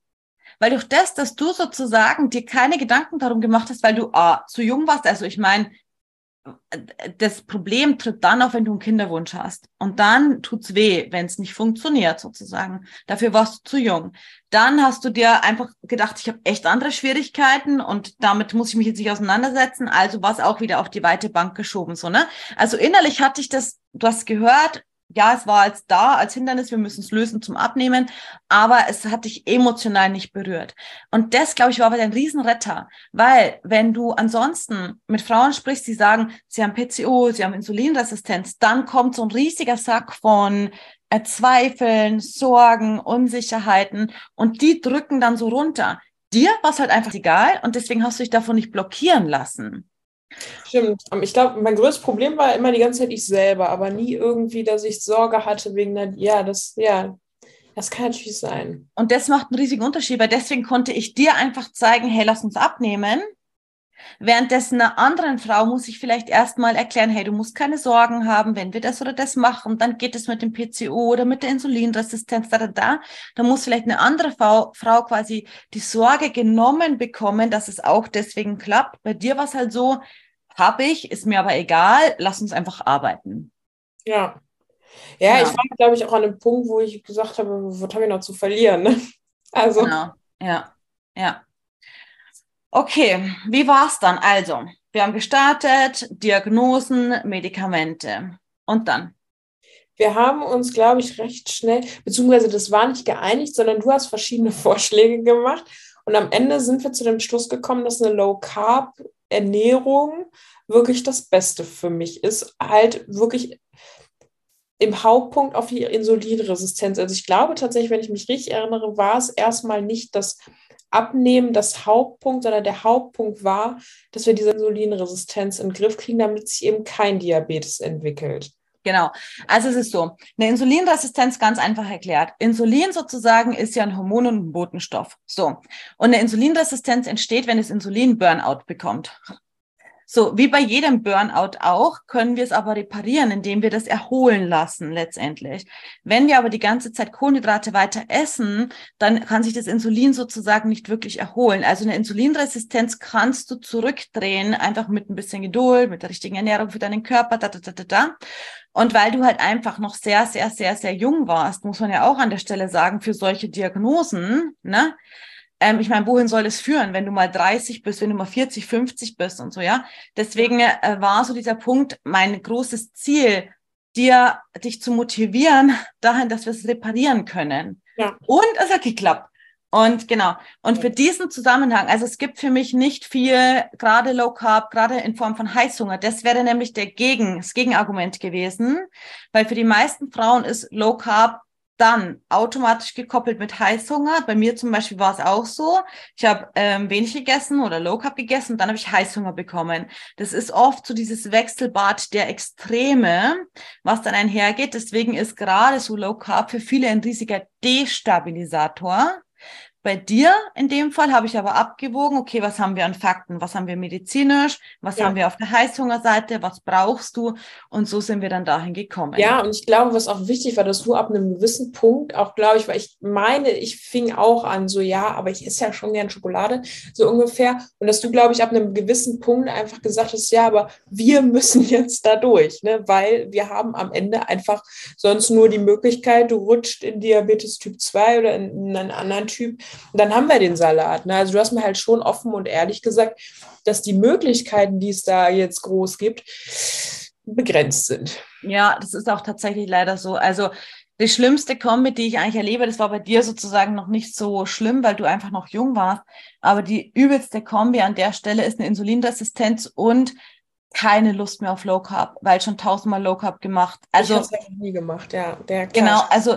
Weil durch das, dass du sozusagen dir keine Gedanken darum gemacht hast, weil du ah, zu jung warst, also ich meine, das Problem tritt dann auf, wenn du einen Kinderwunsch hast. Und dann tut's weh, wenn es nicht funktioniert, sozusagen. Dafür warst du zu jung. Dann hast du dir einfach gedacht, ich habe echt andere Schwierigkeiten und damit muss ich mich jetzt nicht auseinandersetzen. Also war es auch wieder auf die weite Bank geschoben, so, ne? Also innerlich hatte ich das, du hast gehört, ja, es war als da, als Hindernis, wir müssen es lösen zum Abnehmen, aber es hat dich emotional nicht berührt. Und das, glaube ich, war aber ein Riesenretter, weil wenn du ansonsten mit Frauen sprichst, die sagen, sie haben PCO, sie haben Insulinresistenz, dann kommt so ein riesiger Sack von äh, Zweifeln, Sorgen, Unsicherheiten und die drücken dann so runter. Dir war es halt einfach egal und deswegen hast du dich davon nicht blockieren lassen. Stimmt. Ähm, ich glaube, mein größtes Problem war immer die ganze Zeit ich selber, aber nie irgendwie, dass ich Sorge hatte wegen der, ja, das, ja, das kann natürlich sein. Und das macht einen riesigen Unterschied, weil deswegen konnte ich dir einfach zeigen, hey, lass uns abnehmen. Währenddessen einer anderen Frau muss ich vielleicht erstmal erklären, hey, du musst keine Sorgen haben, wenn wir das oder das machen, dann geht es mit dem PCO oder mit der Insulinresistenz, da, da, da. Da muss vielleicht eine andere Frau, Frau quasi die Sorge genommen bekommen, dass es auch deswegen klappt. Bei dir war es halt so, habe ich, ist mir aber egal, lass uns einfach arbeiten. Ja. Ja, ja. ich war, glaube ich, auch an einem Punkt, wo ich gesagt habe, was habe ich noch zu verlieren? Ne? Also. Genau. Ja, ja. Okay, wie war es dann? Also, wir haben gestartet, Diagnosen, Medikamente. Und dann? Wir haben uns, glaube ich, recht schnell, beziehungsweise das war nicht geeinigt, sondern du hast verschiedene Vorschläge gemacht. Und am Ende sind wir zu dem Schluss gekommen, dass eine Low-Carb-Ernährung wirklich das Beste für mich ist. Halt wirklich im Hauptpunkt auf die Insulinresistenz. Also ich glaube tatsächlich, wenn ich mich richtig erinnere, war es erstmal nicht das Abnehmen das Hauptpunkt, sondern der Hauptpunkt war, dass wir diese Insulinresistenz in den Griff kriegen, damit sich eben kein Diabetes entwickelt. Genau. Also es ist so, eine Insulinresistenz ganz einfach erklärt. Insulin sozusagen ist ja ein Hormon und ein Botenstoff. So. Und eine Insulinresistenz entsteht, wenn es Insulin Burnout bekommt. So, wie bei jedem Burnout auch, können wir es aber reparieren, indem wir das erholen lassen letztendlich. Wenn wir aber die ganze Zeit Kohlenhydrate weiter essen, dann kann sich das Insulin sozusagen nicht wirklich erholen. Also eine Insulinresistenz kannst du zurückdrehen, einfach mit ein bisschen Geduld, mit der richtigen Ernährung für deinen Körper, da, da, da, da, da. Und weil du halt einfach noch sehr, sehr, sehr, sehr jung warst, muss man ja auch an der Stelle sagen, für solche Diagnosen, ne, ähm, ich meine, wohin soll es führen, wenn du mal 30 bist, wenn du mal 40, 50 bist und so, ja? Deswegen äh, war so dieser Punkt mein großes Ziel, dir, dich zu motivieren dahin, dass wir es reparieren können. Ja. Und es hat geklappt. Und genau. Und für diesen Zusammenhang, also es gibt für mich nicht viel, gerade Low Carb, gerade in Form von Heißhunger. Das wäre nämlich der Gegen, das Gegenargument gewesen, weil für die meisten Frauen ist Low Carb dann automatisch gekoppelt mit Heißhunger. Bei mir zum Beispiel war es auch so. Ich habe ähm, wenig gegessen oder Low Carb gegessen und dann habe ich Heißhunger bekommen. Das ist oft so dieses Wechselbad der Extreme, was dann einhergeht. Deswegen ist gerade so Low Carb für viele ein riesiger Destabilisator. Bei dir in dem Fall habe ich aber abgewogen, okay, was haben wir an Fakten, was haben wir medizinisch, was ja. haben wir auf der Heißhungerseite, was brauchst du? Und so sind wir dann dahin gekommen. Ja, und ich glaube, was auch wichtig war, dass du ab einem gewissen Punkt auch, glaube ich, weil ich meine, ich fing auch an, so ja, aber ich esse ja schon gern Schokolade, so ungefähr. Und dass du, glaube ich, ab einem gewissen Punkt einfach gesagt hast, ja, aber wir müssen jetzt da durch, ne? weil wir haben am Ende einfach sonst nur die Möglichkeit, du rutscht in Diabetes Typ 2 oder in einen anderen Typ und dann haben wir den Salat. Ne? Also du hast mir halt schon offen und ehrlich gesagt, dass die Möglichkeiten, die es da jetzt groß gibt, begrenzt sind. Ja, das ist auch tatsächlich leider so. Also die schlimmste Kombi, die ich eigentlich erlebe, das war bei dir sozusagen noch nicht so schlimm, weil du einfach noch jung warst. Aber die übelste Kombi an der Stelle ist eine Insulinresistenz und keine Lust mehr auf Low Carb, weil schon tausendmal Low Carb gemacht. Also ich habe nie gemacht, ja. Der genau, also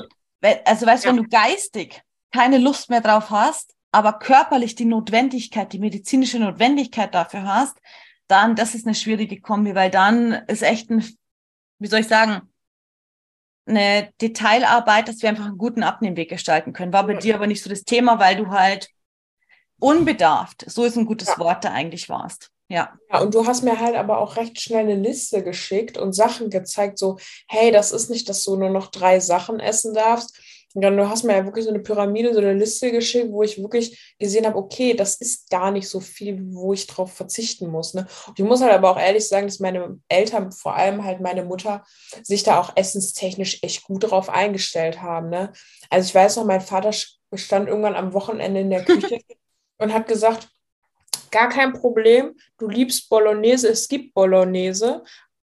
also weißt du, ja. wenn du geistig keine Lust mehr drauf hast, aber körperlich die Notwendigkeit, die medizinische Notwendigkeit dafür hast, dann, das ist eine schwierige Kombi, weil dann ist echt ein, wie soll ich sagen, eine Detailarbeit, dass wir einfach einen guten Abnehmweg gestalten können. War bei dir aber nicht so das Thema, weil du halt unbedarft, so ist ein gutes ja. Wort, da eigentlich warst. Ja. ja. Und du hast mir halt aber auch recht schnell eine Liste geschickt und Sachen gezeigt, so, hey, das ist nicht, dass du nur noch drei Sachen essen darfst, Ja, du hast mir ja wirklich so eine Pyramide, so eine Liste geschickt, wo ich wirklich gesehen habe, okay, das ist gar nicht so viel, wo ich drauf verzichten muss. Ne? Und ich muss halt aber auch ehrlich sagen, dass meine Eltern, vor allem halt meine Mutter, sich da auch essenstechnisch echt gut drauf eingestellt haben. Ne? Also ich weiß noch, mein Vater stand irgendwann am Wochenende in der Küche und hat gesagt, gar kein Problem, du liebst Bolognese, es gibt Bolognese,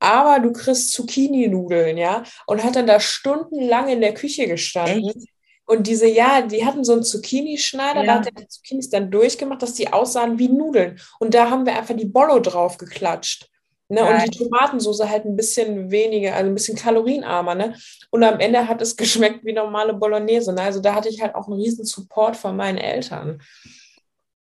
aber du kriegst Zucchini-Nudeln, ja, und hat dann da stundenlang in der Küche gestanden. Echt? Und diese, ja, die hatten so einen Zucchini-Schneider, ja. da hat er die Zucchinis dann durchgemacht, dass die aussahen wie Nudeln. Und da haben wir einfach die Bollo drauf geklatscht. Ne? Und die Tomatensoße halt ein bisschen weniger, also ein bisschen kalorienarmer. Ne? Und am Ende hat es geschmeckt wie normale Bolognese. Ne? Also da hatte ich halt auch einen riesen Support von meinen Eltern.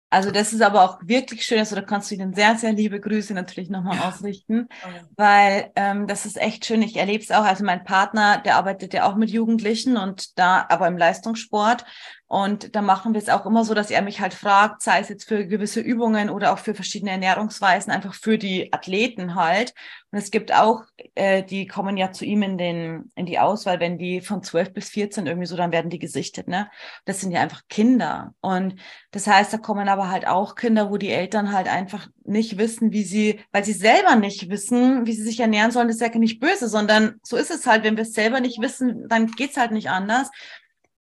Also das ist aber auch wirklich schön, also da kannst du ihnen sehr, sehr liebe Grüße natürlich nochmal ausrichten, weil ähm, das ist echt schön. Ich erlebe es auch, also mein Partner, der arbeitet ja auch mit Jugendlichen und da aber im Leistungssport und da machen wir es auch immer so, dass er mich halt fragt, sei es jetzt für gewisse Übungen oder auch für verschiedene Ernährungsweisen, einfach für die Athleten halt. Und es gibt auch, äh, die kommen ja zu ihm in den in die Auswahl, wenn die von 12 bis 14 irgendwie so, dann werden die gesichtet, ne? Das sind ja einfach Kinder. Und das heißt, da kommen aber halt auch Kinder, wo die Eltern halt einfach nicht wissen, wie sie, weil sie selber nicht wissen, wie sie sich ernähren sollen, das ist ja nicht böse, sondern so ist es halt, wenn wir es selber nicht wissen, dann geht's halt nicht anders.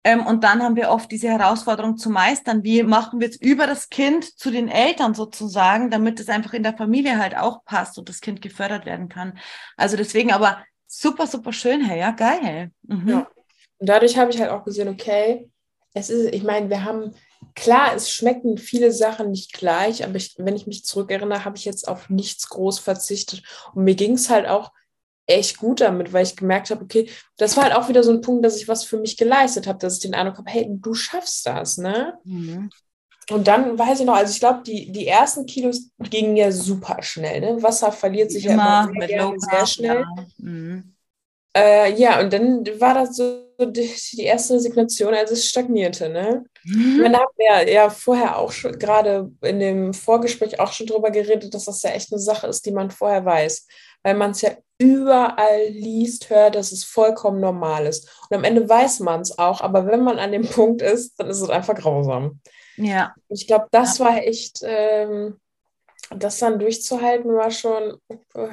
Ähm, und dann haben wir oft diese Herausforderung zu meistern. Wie machen wir es über das Kind zu den Eltern sozusagen, damit es einfach in der Familie halt auch passt und das Kind gefördert werden kann. Also deswegen aber super, super schön, hey, ja, geil. Mhm. Ja. Und dadurch habe ich halt auch gesehen, okay, es ist, ich meine, wir haben, klar, es schmecken viele Sachen nicht gleich, aber ich, wenn ich mich zurückerinnere, habe ich jetzt auf nichts groß verzichtet. Und mir ging es halt auch echt gut damit, weil ich gemerkt habe, okay, das war halt auch wieder so ein Punkt, dass ich was für mich geleistet habe, dass ich den Eindruck habe, hey, du schaffst das, ne? Mhm. Und dann weiß ich noch, also ich glaube, die, die ersten Kilos gingen ja super schnell. Ne? Wasser verliert sich immer, ja immer sehr, sehr schnell. Ja. Mhm. Äh, ja, und dann war das so die, die erste Resignation, als es stagnierte. Ne? Mhm. Dann haben wir ja vorher auch schon, gerade in dem Vorgespräch auch schon drüber geredet, dass das ja echt eine Sache ist, die man vorher weiß weil man es ja überall liest, hört, dass es vollkommen normal ist. Und am Ende weiß man es auch, aber wenn man an dem Punkt ist, dann ist es einfach grausam. Ja. Ich glaube, das ja. war echt, ähm, das dann durchzuhalten, war schon. Äh,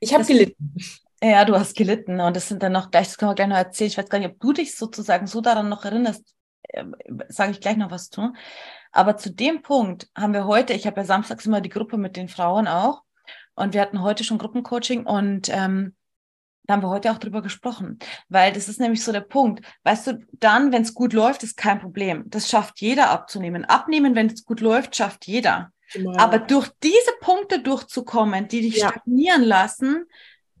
ich habe gelitten. Ja, du hast gelitten und das sind dann noch gleich, das können wir gleich noch erzählen. Ich weiß gar nicht, ob du dich sozusagen so daran noch erinnerst, äh, sage ich gleich noch was zu. Aber zu dem Punkt haben wir heute, ich habe ja samstags immer die Gruppe mit den Frauen auch, und wir hatten heute schon Gruppencoaching und ähm, da haben wir heute auch drüber gesprochen, weil das ist nämlich so der Punkt. Weißt du, dann, wenn es gut läuft, ist kein Problem. Das schafft jeder abzunehmen. Abnehmen, wenn es gut läuft, schafft jeder. Genau. Aber durch diese Punkte durchzukommen, die dich ja. stagnieren lassen,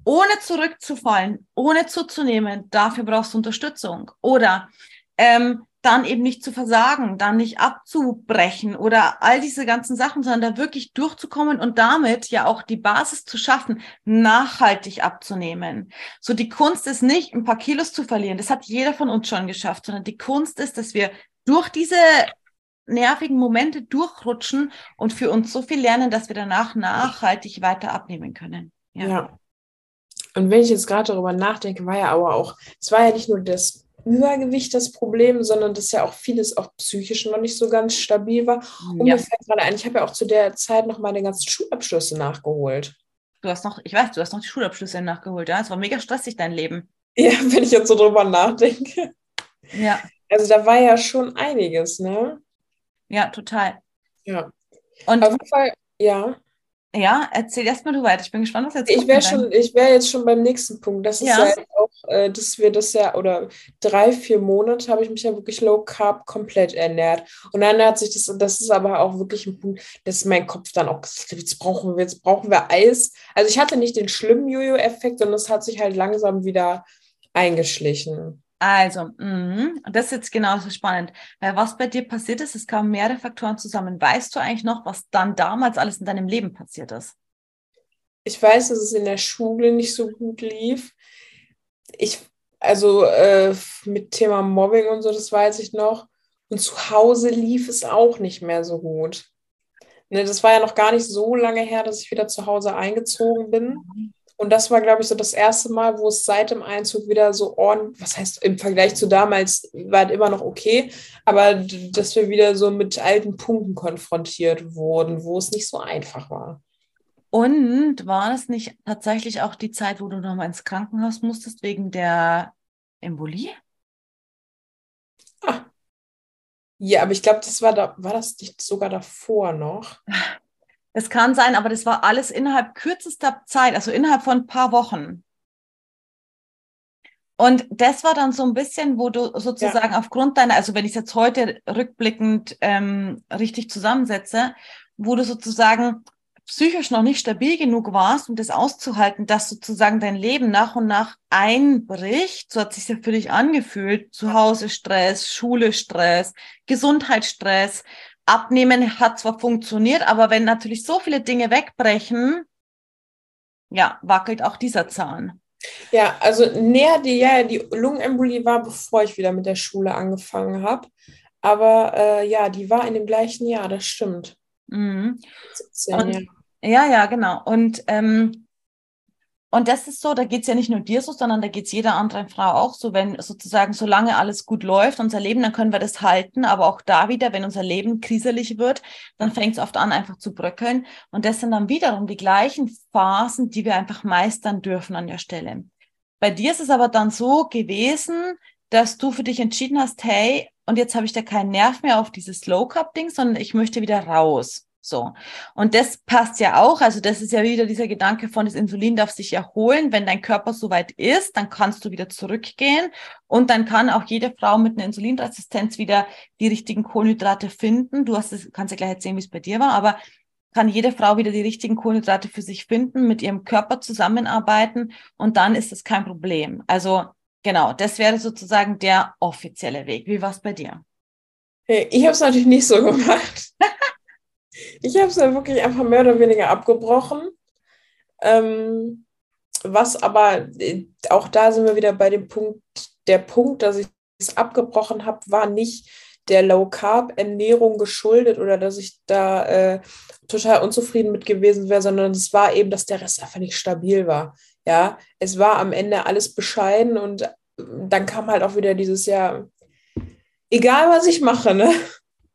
ohne zurückzufallen, ohne zuzunehmen, dafür brauchst du Unterstützung. Oder ähm, dann eben nicht zu versagen, dann nicht abzubrechen oder all diese ganzen Sachen, sondern da wirklich durchzukommen und damit ja auch die Basis zu schaffen, nachhaltig abzunehmen. So die Kunst ist nicht, ein paar Kilos zu verlieren. Das hat jeder von uns schon geschafft, sondern die Kunst ist, dass wir durch diese nervigen Momente durchrutschen und für uns so viel lernen, dass wir danach nachhaltig weiter abnehmen können. Ja. ja. Und wenn ich jetzt gerade darüber nachdenke, war ja aber auch, es war ja nicht nur das Übergewicht das Problem, sondern dass ja auch vieles auch psychisch noch nicht so ganz stabil war. Und ja. mir fällt gerade ein, ich habe ja auch zu der Zeit noch meine ganzen Schulabschlüsse nachgeholt. Du hast noch, ich weiß, du hast noch die Schulabschlüsse nachgeholt, ja? Es war mega stressig, dein Leben. Ja, wenn ich jetzt so drüber nachdenke. Ja. Also da war ja schon einiges, ne? Ja, total. Ja. Und auf jeden Fall, ja. Ja, erzähl erstmal du weiter. Ich bin gespannt, was jetzt Ich wäre schon, ich wäre jetzt schon beim nächsten Punkt. Das ist ja, ja auch, äh, dass wir das ja, oder drei, vier Monate habe ich mich ja wirklich low carb komplett ernährt. Und dann hat sich das, das ist aber auch wirklich ein Punkt, dass mein Kopf dann auch gesagt hat, jetzt brauchen wir, jetzt brauchen wir Eis. Also ich hatte nicht den schlimmen Jojo-Effekt, sondern es hat sich halt langsam wieder eingeschlichen. Also, mh, das ist jetzt genauso spannend. Weil was bei dir passiert ist, es kamen mehrere Faktoren zusammen. Weißt du eigentlich noch, was dann damals alles in deinem Leben passiert ist? Ich weiß, dass es in der Schule nicht so gut lief. Ich, also äh, mit Thema Mobbing und so, das weiß ich noch. Und zu Hause lief es auch nicht mehr so gut. Ne, das war ja noch gar nicht so lange her, dass ich wieder zu Hause eingezogen bin. Und das war, glaube ich, so das erste Mal, wo es seit dem Einzug wieder so ordentlich, was heißt im Vergleich zu damals, war es immer noch okay, aber dass wir wieder so mit alten Punkten konfrontiert wurden, wo es nicht so einfach war. Und war es nicht tatsächlich auch die Zeit, wo du nochmal ins Krankenhaus musstest wegen der Embolie? Ah. Ja, aber ich glaube, das war da, war das nicht sogar davor noch? Es kann sein, aber das war alles innerhalb kürzester Zeit, also innerhalb von ein paar Wochen. Und das war dann so ein bisschen, wo du sozusagen ja. aufgrund deiner, also wenn ich es jetzt heute rückblickend ähm, richtig zusammensetze, wo du sozusagen psychisch noch nicht stabil genug warst, um das auszuhalten, dass sozusagen dein Leben nach und nach einbricht, so hat sich ja für dich angefühlt, zu Hause Stress, Schule Stress, Gesundheitsstress, Abnehmen hat zwar funktioniert, aber wenn natürlich so viele Dinge wegbrechen, ja, wackelt auch dieser Zahn. Ja, also näher die, ja, die Lungenembolie war, bevor ich wieder mit der Schule angefangen habe. Aber äh, ja, die war in dem gleichen Jahr, das stimmt. Mhm. 17, und, ja. ja, ja, genau. Und ähm, und das ist so, da geht es ja nicht nur dir so, sondern da geht es jeder anderen Frau auch so, wenn sozusagen, solange alles gut läuft, unser Leben, dann können wir das halten. Aber auch da wieder, wenn unser Leben kriselig wird, dann fängt es oft an, einfach zu bröckeln. Und das sind dann wiederum die gleichen Phasen, die wir einfach meistern dürfen an der Stelle. Bei dir ist es aber dann so gewesen, dass du für dich entschieden hast, hey, und jetzt habe ich da keinen Nerv mehr auf dieses Low Cup Ding, sondern ich möchte wieder raus. So. Und das passt ja auch. Also das ist ja wieder dieser Gedanke von, das Insulin darf sich erholen. Wenn dein Körper soweit ist, dann kannst du wieder zurückgehen. Und dann kann auch jede Frau mit einer Insulinresistenz wieder die richtigen Kohlenhydrate finden. Du hast es, kannst ja gleich erzählen, wie es bei dir war, aber kann jede Frau wieder die richtigen Kohlenhydrate für sich finden, mit ihrem Körper zusammenarbeiten und dann ist das kein Problem. Also genau, das wäre sozusagen der offizielle Weg. Wie war es bei dir? Ich habe es natürlich nicht so gemacht. Ich habe es dann wirklich einfach mehr oder weniger abgebrochen. Ähm, was aber, äh, auch da sind wir wieder bei dem Punkt, der Punkt, dass ich es abgebrochen habe, war nicht der Low Carb Ernährung geschuldet oder dass ich da äh, total unzufrieden mit gewesen wäre, sondern es war eben, dass der Rest einfach nicht stabil war. Ja, es war am Ende alles bescheiden und äh, dann kam halt auch wieder dieses Jahr, egal was ich mache, ne?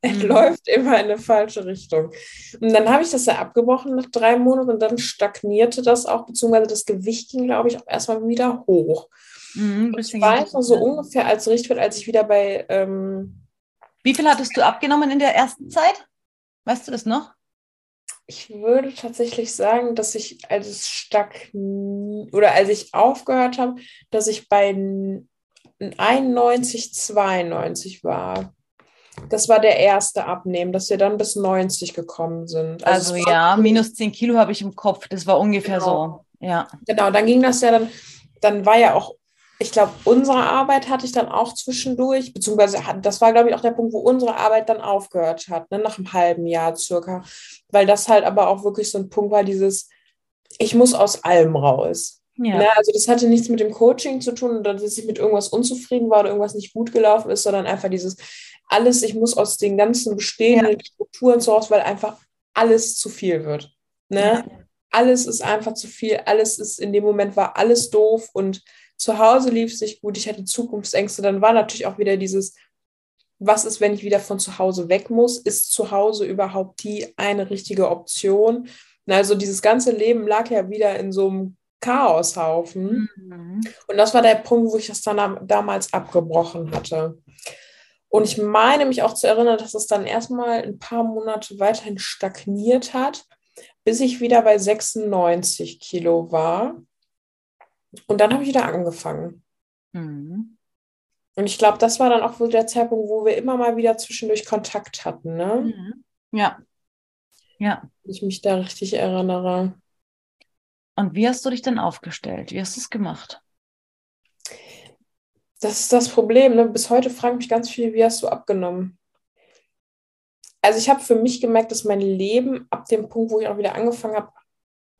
Es mhm. läuft immer in eine falsche Richtung. Und dann habe ich das ja abgebrochen nach drei Monaten und dann stagnierte das auch, beziehungsweise das Gewicht ging, glaube ich, auch erstmal wieder hoch. Mhm, ich weiß noch so ungefähr als Richtwert, als ich wieder bei. Ähm, Wie viel hattest du abgenommen in der ersten Zeit? Weißt du das noch? Ich würde tatsächlich sagen, dass ich, als es stagniert oder als ich aufgehört habe, dass ich bei 91, 92 war. Das war der erste Abnehmen, dass wir dann bis 90 gekommen sind. Also, also ja, minus 10 Kilo habe ich im Kopf. Das war ungefähr genau. so. Ja. Genau, dann ging das ja dann, dann war ja auch, ich glaube, unsere Arbeit hatte ich dann auch zwischendurch, beziehungsweise das war, glaube ich, auch der Punkt, wo unsere Arbeit dann aufgehört hat, ne, nach einem halben Jahr circa. Weil das halt aber auch wirklich so ein Punkt war, dieses, ich muss aus allem raus. Ja. Ne, also das hatte nichts mit dem Coaching zu tun, dass ich mit irgendwas unzufrieden war oder irgendwas nicht gut gelaufen ist, sondern einfach dieses, alles, ich muss aus den ganzen bestehenden ja. Strukturen zu Hause, weil einfach alles zu viel wird. Ne? Ja. Alles ist einfach zu viel, alles ist in dem Moment war alles doof und zu Hause lief es sich gut, ich hatte Zukunftsängste, dann war natürlich auch wieder dieses, was ist, wenn ich wieder von zu Hause weg muss? Ist zu Hause überhaupt die eine richtige Option? Also dieses ganze Leben lag ja wieder in so einem Chaoshaufen. Mhm. Und das war der Punkt, wo ich das dann damals abgebrochen hatte. Und ich meine mich auch zu erinnern, dass es dann erstmal ein paar Monate weiterhin stagniert hat, bis ich wieder bei 96 Kilo war. Und dann habe ich wieder angefangen. Mhm. Und ich glaube, das war dann auch wohl der Zeitpunkt, wo wir immer mal wieder zwischendurch Kontakt hatten. Ne? Mhm. Ja. Ja. Wenn ich mich da richtig erinnere. Und wie hast du dich denn aufgestellt? Wie hast du es gemacht? Das ist das Problem. Ne? Bis heute fragen mich ganz viele, wie hast du abgenommen? Also ich habe für mich gemerkt, dass mein Leben ab dem Punkt, wo ich auch wieder angefangen habe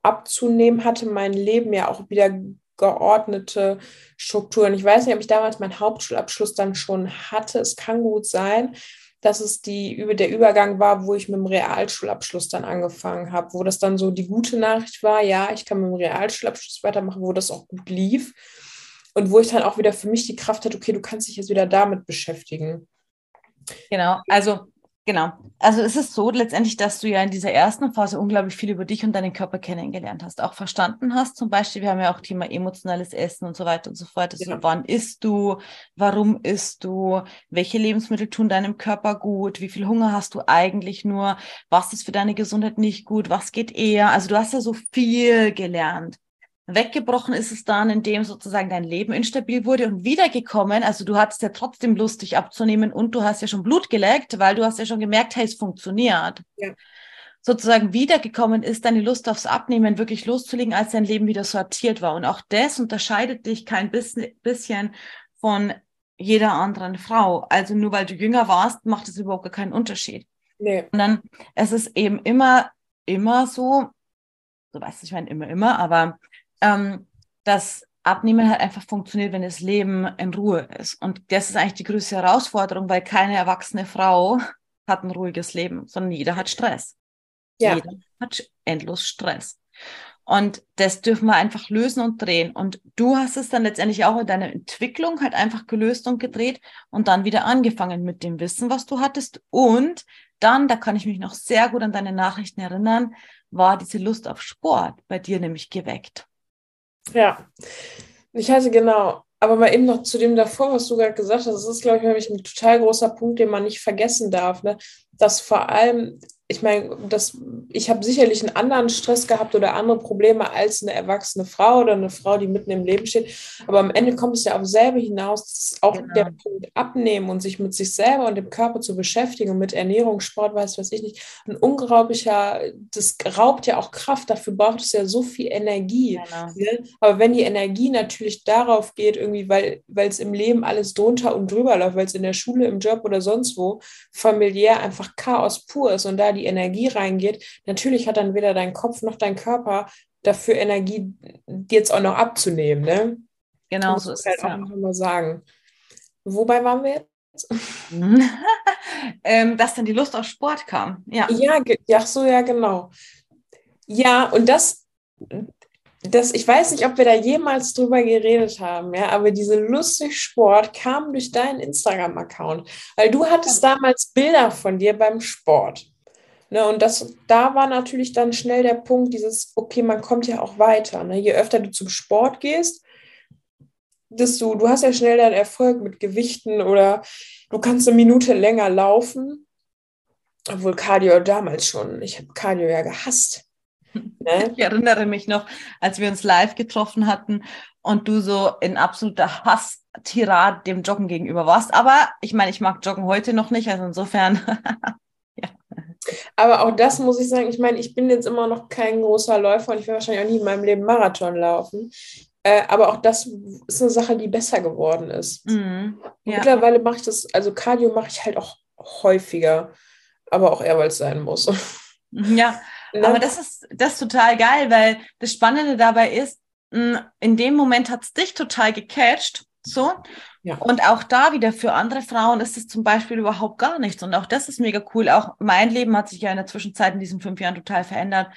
abzunehmen, hatte mein Leben ja auch wieder geordnete Strukturen. Ich weiß nicht, ob ich damals meinen Hauptschulabschluss dann schon hatte. Es kann gut sein. dass es die, der Übergang war, wo ich mit dem Realschulabschluss dann angefangen habe, wo das dann so die gute Nachricht war, ja, ich kann mit dem Realschulabschluss weitermachen, wo das auch gut lief und wo ich dann auch wieder für mich die Kraft hatte, okay, du kannst dich jetzt wieder damit beschäftigen. Genau, also Genau. Also es ist so letztendlich, dass du ja in dieser ersten Phase unglaublich viel über dich und deinen Körper kennengelernt hast, auch verstanden hast. Zum Beispiel, wir haben ja auch Thema emotionales Essen und so weiter und so fort. Also ja. wann isst du? Warum isst du? Welche Lebensmittel tun deinem Körper gut? Wie viel Hunger hast du eigentlich nur? Was ist für deine Gesundheit nicht gut? Was geht eher? Also du hast ja so viel gelernt. Weggebrochen ist es dann, indem sozusagen dein Leben instabil wurde und wiedergekommen. Also du hattest ja trotzdem Lust, dich abzunehmen und du hast ja schon Blut geleckt, weil du hast ja schon gemerkt, hey, es funktioniert. Ja. Sozusagen wiedergekommen ist deine Lust aufs Abnehmen wirklich loszulegen, als dein Leben wieder sortiert war. Und auch das unterscheidet dich kein bisschen von jeder anderen Frau. Also nur weil du jünger warst, macht es überhaupt gar keinen Unterschied. Nee. dann, es ist eben immer, immer so, so weißt du, ich meine immer, immer, aber ähm, dass Abnehmen halt einfach funktioniert, wenn das Leben in Ruhe ist. Und das ist eigentlich die größte Herausforderung, weil keine erwachsene Frau hat ein ruhiges Leben, sondern jeder hat Stress. Ja. Jeder hat endlos Stress. Und das dürfen wir einfach lösen und drehen. Und du hast es dann letztendlich auch in deiner Entwicklung halt einfach gelöst und gedreht und dann wieder angefangen mit dem Wissen, was du hattest. Und dann, da kann ich mich noch sehr gut an deine Nachrichten erinnern, war diese Lust auf Sport bei dir nämlich geweckt. Ja, ich hatte genau, aber mal eben noch zu dem davor, was du gerade gesagt hast, das ist, glaube ich, nämlich ein total großer Punkt, den man nicht vergessen darf, ne? Dass vor allem ich meine, das, ich habe sicherlich einen anderen Stress gehabt oder andere Probleme als eine erwachsene Frau oder eine Frau, die mitten im Leben steht. Aber am Ende kommt es ja auf selber hinaus, dass auch genau. der Punkt abnehmen und sich mit sich selber und dem Körper zu beschäftigen und mit Ernährung, Sport, weiß was ich nicht, ein unglaublicher, das raubt ja auch Kraft. Dafür braucht es ja so viel Energie. Genau. Ne? Aber wenn die Energie natürlich darauf geht, irgendwie, weil es im Leben alles drunter und drüber läuft, weil es in der Schule, im Job oder sonst wo familiär einfach Chaos pur ist und da die Energie reingeht, natürlich hat dann weder dein Kopf noch dein Körper dafür Energie, jetzt auch noch abzunehmen. Ne? Genau, so ist halt es. Auch ja. mal sagen. Wobei waren wir jetzt? ähm, dass dann die Lust auf Sport kam. Ja, ja, ja so, ja, genau. Ja, und das, das, ich weiß nicht, ob wir da jemals drüber geredet haben, ja, aber diese lustig Sport kam durch deinen Instagram-Account, weil du hattest damals Bilder von dir beim Sport. Ne, und das, da war natürlich dann schnell der Punkt, dieses, okay, man kommt ja auch weiter. Ne? Je öfter du zum Sport gehst, desto, du hast ja schnell deinen Erfolg mit Gewichten oder du kannst eine Minute länger laufen. Obwohl Cardio damals schon, ich habe Cardio ja gehasst. Ne? Ich erinnere mich noch, als wir uns live getroffen hatten und du so in absoluter Hass-Tirade dem Joggen gegenüber warst. Aber ich meine, ich mag Joggen heute noch nicht, also insofern Aber auch das muss ich sagen, ich meine, ich bin jetzt immer noch kein großer Läufer und ich werde wahrscheinlich auch nie in meinem Leben Marathon laufen. Äh, aber auch das ist eine Sache, die besser geworden ist. Mhm, ja. Mittlerweile mache ich das, also Cardio mache ich halt auch häufiger, aber auch eher, weil es sein muss. Ja? Aber das ist, das ist total geil, weil das Spannende dabei ist, in dem Moment hat es dich total gecatcht so. Ja. Und auch da wieder für andere Frauen ist es zum Beispiel überhaupt gar nichts. Und auch das ist mega cool. Auch mein Leben hat sich ja in der Zwischenzeit in diesen fünf Jahren total verändert.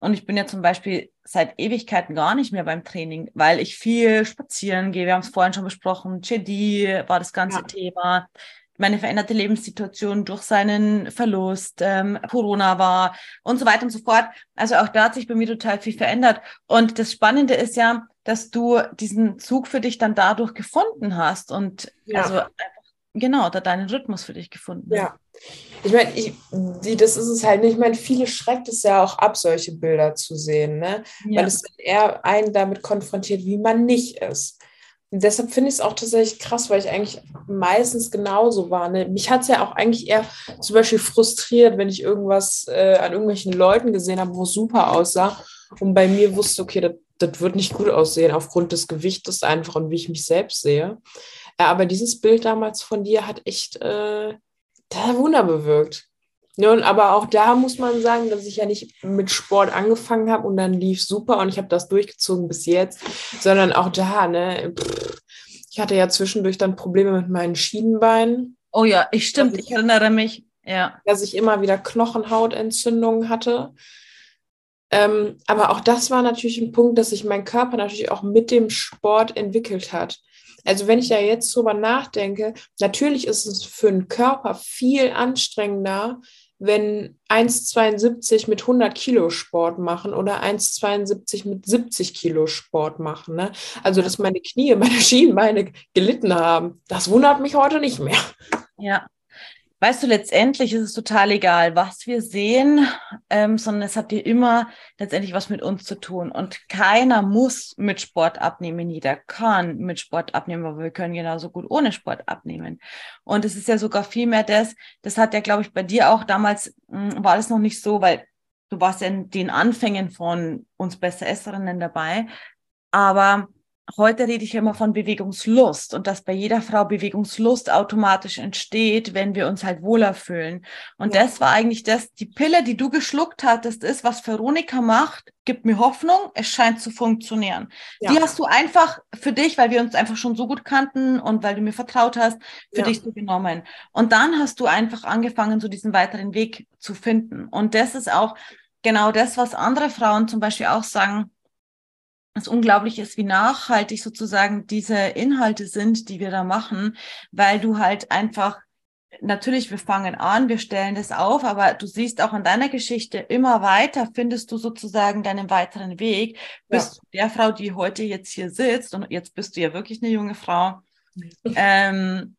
Und ich bin ja zum Beispiel seit Ewigkeiten gar nicht mehr beim Training, weil ich viel spazieren gehe. Wir haben es vorhin schon besprochen. JD war das ganze ja. Thema meine veränderte Lebenssituation durch seinen Verlust, ähm, Corona war und so weiter und so fort. Also auch da hat sich bei mir total viel verändert. Und das Spannende ist ja, dass du diesen Zug für dich dann dadurch gefunden hast und ja. also einfach, genau, da deinen Rhythmus für dich gefunden hast. Ja. Ich meine, ich, die, das ist es halt nicht. Ich meine, viele schreckt es ja auch ab, solche Bilder zu sehen, ne? Ja. Weil es eher einen damit konfrontiert, wie man nicht ist. Deshalb finde ich es auch tatsächlich krass, weil ich eigentlich meistens genauso war. Ne? Mich hat es ja auch eigentlich eher zum Beispiel frustriert, wenn ich irgendwas äh, an irgendwelchen Leuten gesehen habe, wo es super aussah. Und bei mir wusste, okay, das, wird nicht gut aussehen aufgrund des Gewichtes einfach und wie ich mich selbst sehe. Ja, aber dieses Bild damals von dir hat echt äh, Wunder bewirkt. Ja, und aber auch da muss man sagen, dass ich ja nicht mit Sport angefangen habe und dann lief super und ich habe das durchgezogen bis jetzt, sondern auch da, ne, pff, ich hatte ja zwischendurch dann Probleme mit meinen Schienenbeinen Oh ja, ich stimmt, ich, ich erinnere mich. Ja. Dass ich immer wieder Knochenhautentzündungen hatte. Ähm, aber auch das war natürlich ein Punkt, dass sich mein Körper natürlich auch mit dem Sport entwickelt hat. Also wenn ich ja jetzt drüber nachdenke, natürlich ist es für den Körper viel anstrengender, wenn 1,72 mit 100 Kilo Sport machen oder 1,72 mit 70 Kilo Sport machen. Ne? Also, dass meine Knie, meine Schienbeine gelitten haben, das wundert mich heute nicht mehr. Ja, weißt du, letztendlich ist es total egal, was wir sehen, ähm, sondern es hat dir immer letztendlich was mit uns zu tun. Und keiner muss mit Sport abnehmen. Jeder kann mit Sport abnehmen, aber wir können genauso gut ohne Sport abnehmen. Und es ist ja sogar viel mehr das, das hat ja, glaube ich, bei dir auch damals, mh, hm, war das noch nicht so, weil du warst ja in den Anfängen von uns Besser Esserinnen dabei. Aber heute rede ich immer von Bewegungslust und dass bei jeder Frau Bewegungslust automatisch entsteht, wenn wir uns halt wohler fühlen. Und ja. das war eigentlich das, die Pille, die du geschluckt hattest, ist, was Veronika macht, gibt mir Hoffnung, es scheint zu funktionieren. Ja. Die hast du einfach für dich, weil wir uns einfach schon so gut kannten und weil du mir vertraut hast, für ja. dich so genommen. Und dann hast du einfach angefangen, so diesen weiteren Weg zu finden. Und das ist auch genau das, was andere Frauen zum Beispiel auch sagen, es unglaublich ist, wie nachhaltig sozusagen diese Inhalte sind, die wir da machen, weil du halt einfach natürlich, wir fangen an, wir stellen das auf, aber du siehst auch in deiner Geschichte immer weiter, findest du sozusagen deinen weiteren Weg, bis ja. der Frau, die heute jetzt hier sitzt, und jetzt bist du ja wirklich eine junge Frau, ähm,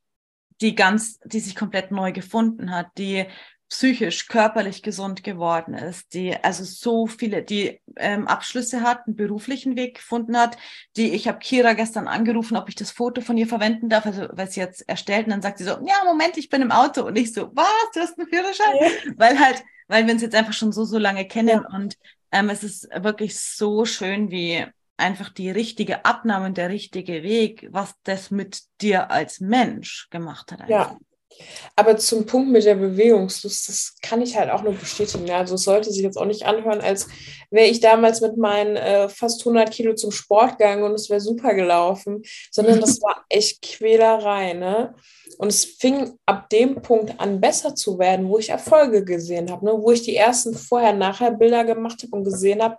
die ganz, die sich komplett neu gefunden hat, die psychisch, körperlich gesund geworden ist, die also so viele, die ähm, Abschlüsse hat, einen beruflichen Weg gefunden hat, die, ich habe Kira gestern angerufen, ob ich das Foto von ihr verwenden darf, also weil sie jetzt erstellt und dann sagt sie so, ja, Moment, ich bin im Auto und ich so, was, du hast einen Führerschein? Ja. Weil halt, weil wir uns jetzt einfach schon so, so lange kennen ja. und ähm, es ist wirklich so schön, wie einfach die richtige Abnahme und der richtige Weg, was das mit dir als Mensch gemacht hat. Einfach. Ja, aber zum Punkt mit der Bewegungslust, das kann ich halt auch nur bestätigen. Also es sollte sich jetzt auch nicht anhören, als wäre ich damals mit meinen äh, fast 100 Kilo zum Sport gegangen und es wäre super gelaufen, sondern das war echt Quälerei. Ne? Und es fing ab dem Punkt an, besser zu werden, wo ich Erfolge gesehen habe, ne? wo ich die ersten Vorher-Nachher-Bilder gemacht habe und gesehen habe,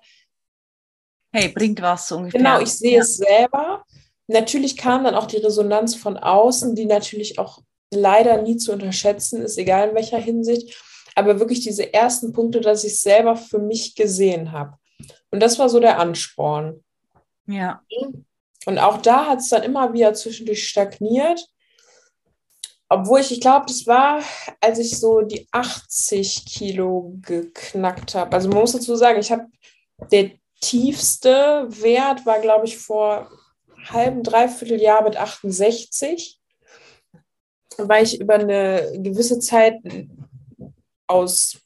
hey, bringt was so ungefähr. Genau, ich sehe ja. es selber. Natürlich kam dann auch die Resonanz von außen, die natürlich auch leider nie zu unterschätzen ist, egal in welcher Hinsicht. Aber wirklich diese ersten Punkte, dass ich selber für mich gesehen habe. Und das war so der Ansporn. Ja. Und auch da hat es dann immer wieder zwischendurch stagniert. Obwohl ich, ich glaube, das war, als ich so die 80 Kilo geknackt habe. Also man muss dazu sagen, ich habe der tiefste Wert war, glaube ich, vor halben, dreiviertel Jahr mit 68 weil ich über eine gewisse Zeit aus.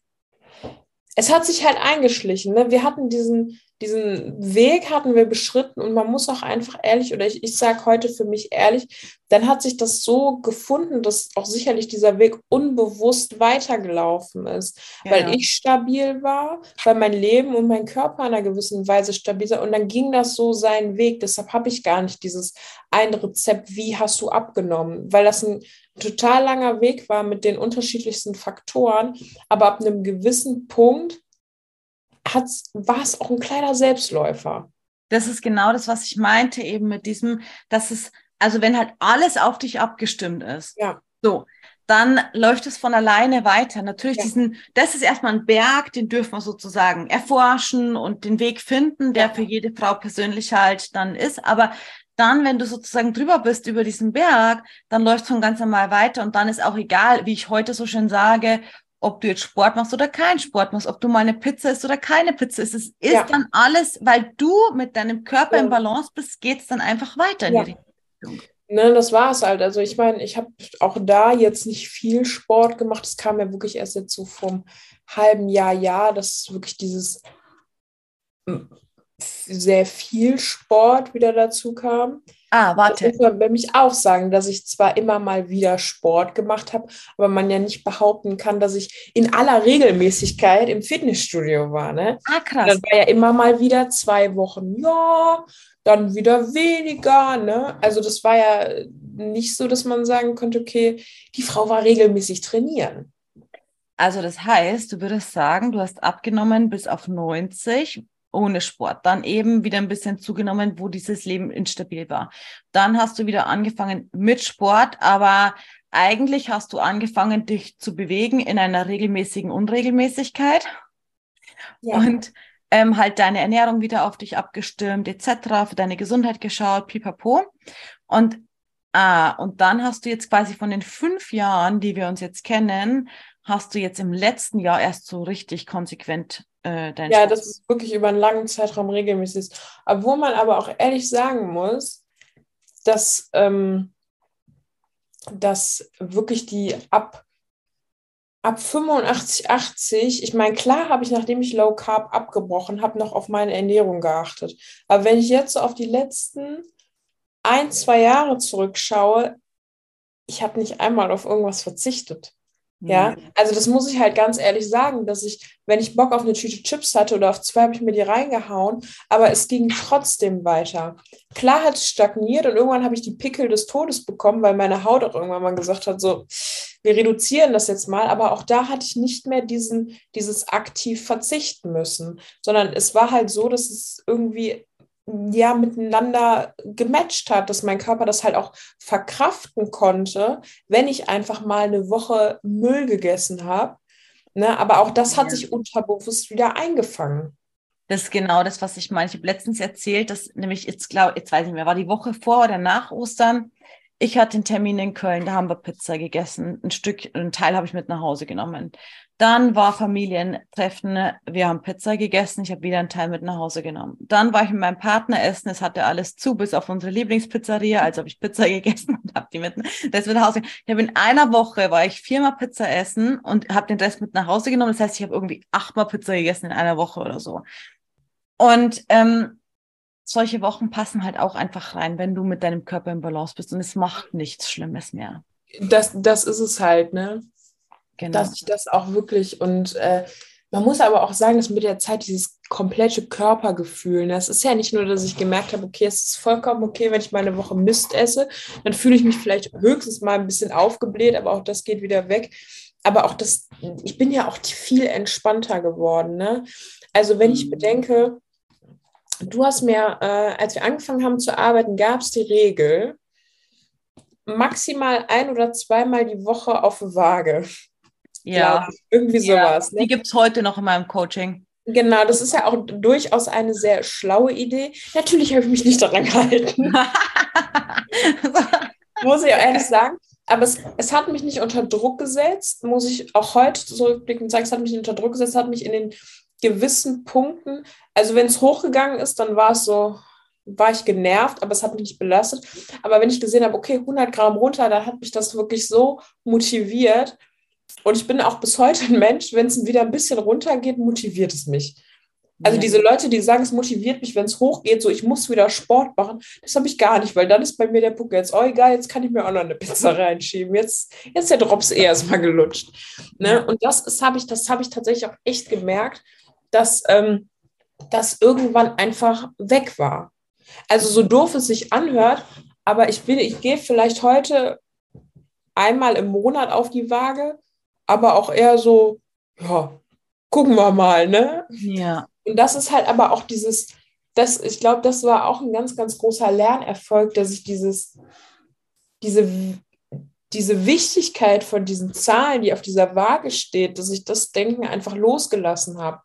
Es hat sich halt eingeschlichen. Ne? Wir hatten diesen, diesen Weg hatten wir beschritten und man muss auch einfach ehrlich, oder ich, ich sage heute für mich ehrlich, dann hat sich das so gefunden, dass auch sicherlich dieser Weg unbewusst weitergelaufen ist, ja. weil ich stabil war, weil mein Leben und mein Körper in einer gewissen Weise stabil war und dann ging das so seinen Weg. Deshalb habe ich gar nicht dieses ein Rezept, wie hast du abgenommen, weil das ein total langer Weg war mit den unterschiedlichsten Faktoren, aber ab einem gewissen Punkt war es auch ein kleiner Selbstläufer. Das ist genau das, was ich meinte, eben mit diesem, dass es, also wenn halt alles auf dich abgestimmt ist, ja. so, dann läuft es von alleine weiter. Natürlich ja. diesen, das ist erstmal ein Berg, den dürfen wir sozusagen erforschen und den Weg finden, der ja. für jede Frau persönlich halt dann ist. Aber dann, wenn du sozusagen drüber bist über diesen Berg, dann läuft es von ganz normal weiter und dann ist auch egal, wie ich heute so schön sage, ob du jetzt Sport machst oder keinen Sport machst, ob du mal eine Pizza isst oder keine Pizza isst. Es ist ja. dann alles, weil du mit deinem Körper ja. im Balance bist, geht es dann einfach weiter in ja. die Richtung. Ne, das war es halt. Also ich meine, ich habe auch da jetzt nicht viel Sport gemacht. Das kam ja wirklich erst jetzt so vom halben Jahr, Jahr, dass wirklich dieses sehr viel Sport wieder dazu kam. Ah, warte. Ich muss nämlich auch sagen, dass ich zwar immer mal wieder Sport gemacht habe, aber man ja nicht behaupten kann, dass ich in aller Regelmäßigkeit im Fitnessstudio war. Ne? Ah, krass. Das war ja immer mal wieder zwei Wochen, ja, dann wieder weniger. Ne? Also das war ja nicht so, dass man sagen könnte, okay, die Frau war regelmäßig trainieren. Also das heißt, du würdest sagen, du hast abgenommen bis auf 90 ohne Sport, dann eben wieder ein bisschen zugenommen, wo dieses Leben instabil war. Dann hast du wieder angefangen mit Sport, aber eigentlich hast du angefangen, dich zu bewegen in einer regelmäßigen Unregelmäßigkeit ja. und ähm, halt deine Ernährung wieder auf dich abgestimmt, etc., für deine Gesundheit geschaut, pipapo. Und, ah, und dann hast du jetzt quasi von den fünf Jahren, die wir uns jetzt kennen, hast du jetzt im letzten Jahr erst so richtig konsequent äh, dein Ja, Sport. das ist wirklich über einen langen Zeitraum regelmäßig ist. Obwohl man aber auch ehrlich sagen muss, dass, ähm, dass wirklich die ab, ab 85, 80, ich meine, klar habe ich, nachdem ich Low Carb abgebrochen habe, noch auf meine Ernährung geachtet. Aber wenn ich jetzt so auf die letzten ein, zwei Jahre zurückschaue, ich habe nicht einmal auf irgendwas verzichtet. Ja, also das muss ich halt ganz ehrlich sagen, dass ich, wenn ich Bock auf eine Tüte Chips hatte oder auf zwei, habe ich mir die reingehauen, aber es ging trotzdem weiter. Klar hat es stagniert und irgendwann habe ich die Pickel des Todes bekommen, weil meine Haut auch irgendwann mal gesagt hat, so, wir reduzieren das jetzt mal, aber auch da hatte ich nicht mehr diesen, dieses aktiv verzichten müssen, sondern es war halt so, dass es irgendwie ja miteinander gematcht hat, dass mein Körper das halt auch verkraften konnte, wenn ich einfach mal eine Woche Müll gegessen habe. Ne? Aber auch das hat ja. sich unterbewusst wieder eingefangen. Das ist genau das, was ich meine. Ich habe letztens erzählt, dass nämlich jetzt glaube jetzt weiß ich nicht mehr, war die Woche vor oder nach Ostern. Ich hatte einen Termin in Köln, da haben wir Pizza gegessen. Ein Stück, ein Teil habe ich mit nach Hause genommen. Dann war Familientreffen, wir haben Pizza gegessen, ich habe wieder einen Teil mit nach Hause genommen. Dann war ich mit meinem Partner essen, es hatte alles zu, bis auf unsere Lieblingspizzeria, also habe ich Pizza gegessen und habe die mit, das mit nach Hause. Ich habe in einer Woche war ich viermal Pizza essen und habe den Rest mit nach Hause genommen. Das heißt, ich habe irgendwie achtmal Pizza gegessen in einer Woche oder so. Und ähm, solche Wochen passen halt auch einfach rein, wenn du mit deinem Körper im Balance bist und es macht nichts Schlimmes mehr. Das, das ist es halt, ne? Genau. Dass ich das auch wirklich und äh, man muss aber auch sagen, dass mit der Zeit dieses komplette Körpergefühl, ne, es ist ja nicht nur, dass ich gemerkt habe, okay, es ist vollkommen okay, wenn ich mal eine Woche Mist esse, dann fühle ich mich vielleicht höchstens mal ein bisschen aufgebläht, aber auch das geht wieder weg. Aber auch das, ich bin ja auch viel entspannter geworden. Ne? Also wenn ich mhm. bedenke, du hast mir, äh, als wir angefangen haben zu arbeiten, gab es die Regel, maximal ein oder zweimal die Woche auf Waage. Ja. irgendwie sowas. Ne? Die gibt es heute noch in meinem Coaching. Genau, das ist ja auch durchaus eine sehr schlaue Idee. Natürlich habe ich mich nicht daran gehalten. muss ich auch ehrlich sagen. Aber es, es hat mich nicht unter Druck gesetzt, muss ich auch heute zurückblicken sagen, es hat mich nicht unter Druck gesetzt, hat mich in den gewissen Punkten, also wenn es hochgegangen ist, dann war es so, war ich genervt, aber es hat mich nicht belastet. Aber wenn ich gesehen habe, okay, 100 Gramm runter, dann hat mich das wirklich so motiviert, und ich bin auch bis heute ein Mensch, wenn es wieder ein bisschen runtergeht, motiviert es mich. Also ja. diese Leute, die sagen, es motiviert mich, wenn es hochgeht, so ich muss wieder Sport machen, das habe ich gar nicht, weil dann ist bei mir der Punkt jetzt, oh egal, jetzt kann ich mir auch noch eine Pizza reinschieben. Jetzt, jetzt ist der Drops eh erstmal gelutscht. Ne? Und das habe ich, das habe ich tatsächlich auch echt gemerkt, dass ähm, das irgendwann einfach weg war. Also so doof es sich anhört, aber ich bin, ich gehe vielleicht heute einmal im Monat auf die Waage aber auch eher so, ja, gucken wir mal, ne? Ja. Und das ist halt aber auch dieses, das, ich glaube, das war auch ein ganz, ganz großer Lernerfolg, dass ich dieses, diese, diese Wichtigkeit von diesen Zahlen, die auf dieser Waage steht, dass ich das Denken einfach losgelassen habe.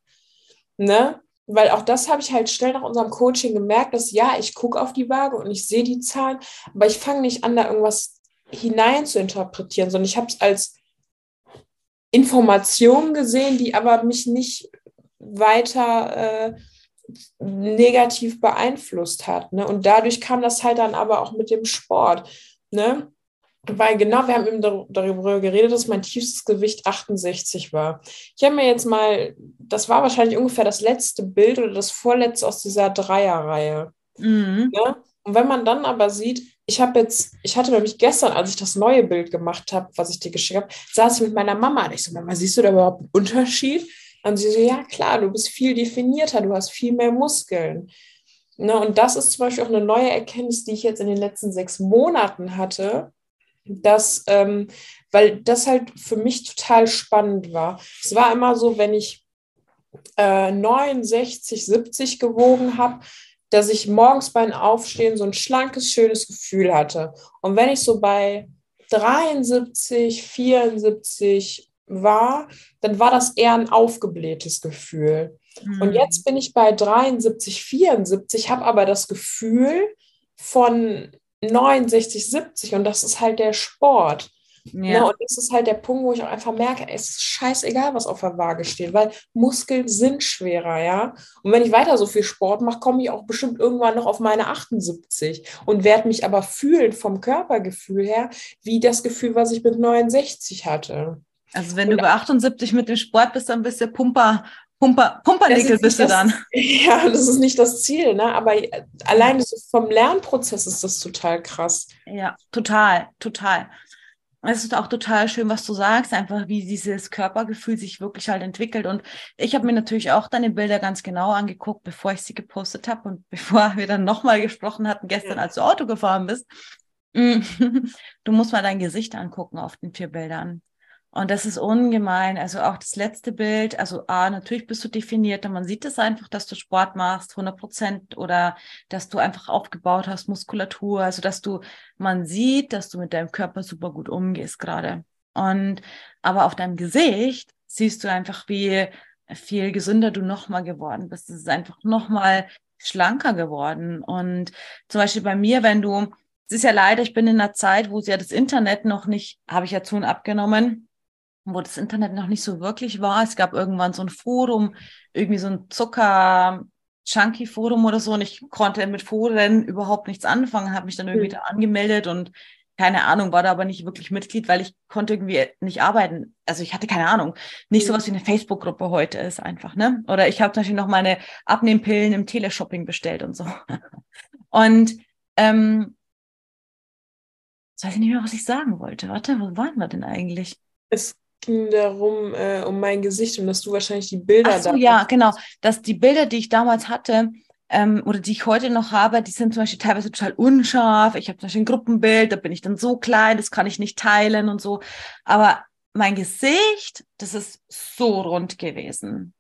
Ne? Weil auch das habe ich halt schnell nach unserem Coaching gemerkt, dass ja, ich gucke auf die Waage und ich sehe die Zahlen, aber ich fange nicht an, da irgendwas hinein zu interpretieren, sondern ich habe es als Informationen gesehen, die aber mich nicht weiter äh, negativ beeinflusst hat. Ne? Und dadurch kam das halt dann aber auch mit dem Sport. Ne? Weil genau, wir haben eben darüber geredet, dass mein tiefstes Gewicht 68 war. Ich habe mir jetzt mal, das war wahrscheinlich ungefähr das letzte Bild oder das vorletzte aus dieser Dreierreihe. Mhm. Ne? Und wenn man dann aber sieht, ich habe jetzt, ich hatte nämlich gestern, als ich das neue Bild gemacht habe, was ich dir geschickt habe, saß ich mit meiner Mama. Und ich so, Mama, siehst du da überhaupt einen Unterschied? Und sie so, ja klar, du bist viel definierter, du hast viel mehr Muskeln. Ne, und das ist zum Beispiel auch eine neue Erkenntnis, die ich jetzt in den letzten sechs Monaten hatte, dass, ähm, weil das halt für mich total spannend war. Es war immer so, wenn ich äh, 69, 70 gewogen habe, dass ich morgens beim Aufstehen so ein schlankes, schönes Gefühl hatte. Und wenn ich so bei 73, 74 war, dann war das eher ein aufgeblähtes Gefühl. Mhm. Und jetzt bin ich bei 73, 74, habe aber das Gefühl von 69, 70 und das ist halt der Sport. Ja. Ne? Und das ist halt der Punkt, wo ich auch einfach merke, es ist scheißegal, was auf der Waage steht, weil Muskeln sind schwerer, ja. Und wenn ich weiter so viel Sport mache, komme ich auch bestimmt irgendwann noch auf meine 78 und werde mich aber fühlen vom Körpergefühl her, wie das Gefühl, was ich mit 69 hatte. Also wenn und du bei 78 mit dem Sport bist, dann bist du Pumper, Pumper, Pumpernickel bist du dann. Ja, das ist nicht das Ziel, ne? aber allein vom Lernprozess ist das total krass. Ja, total, total. Es ist auch total schön, was du sagst, einfach wie dieses Körpergefühl sich wirklich halt entwickelt. Und ich habe mir natürlich auch deine Bilder ganz genau angeguckt, bevor ich sie gepostet habe und bevor wir dann nochmal gesprochen hatten gestern, als du Auto gefahren bist. Du musst mal dein Gesicht angucken auf den vier Bildern. Und das ist ungemein. Also auch das letzte Bild, also A, natürlich bist du definierter. Man sieht es einfach, dass du Sport machst, 100 Prozent, oder dass du einfach aufgebaut hast, Muskulatur. Also dass du, man sieht, dass du mit deinem Körper super gut umgehst gerade. Und, aber auf deinem Gesicht siehst du einfach, wie viel gesünder du nochmal geworden bist. Es ist einfach nochmal schlanker geworden. Und zum Beispiel bei mir, wenn du, es ist ja leider, ich bin in einer Zeit, wo es ja das Internet noch nicht, habe ich ja zu und abgenommen, wo das Internet noch nicht so wirklich war. Es gab irgendwann so ein Forum, irgendwie so ein Zucker, Chunky Forum oder so und ich konnte mit Foren überhaupt nichts anfangen, habe mich dann irgendwie mhm. da angemeldet und keine Ahnung, war da aber nicht wirklich Mitglied, weil ich konnte irgendwie nicht arbeiten. Also ich hatte keine Ahnung. Nicht mhm. sowas wie eine Facebook-Gruppe heute ist einfach, ne? Oder ich habe Beispiel noch meine Abnehmpillen im Teleshopping bestellt und so. Und ähm, jetzt weiß ich nicht mehr, was ich sagen wollte. Warte, wo waren wir denn eigentlich? Es ging darum, äh, um mein Gesicht und dass du wahrscheinlich die Bilder Ach so, ja, genau. Dass die Bilder, die ich damals hatte, ähm, oder die ich heute noch habe, die sind zum Beispiel teilweise total unscharf. Ich habe zum Beispiel ein Gruppenbild, da bin ich dann so klein, das kann ich nicht teilen und so. Aber mein Gesicht, das ist so rund gewesen.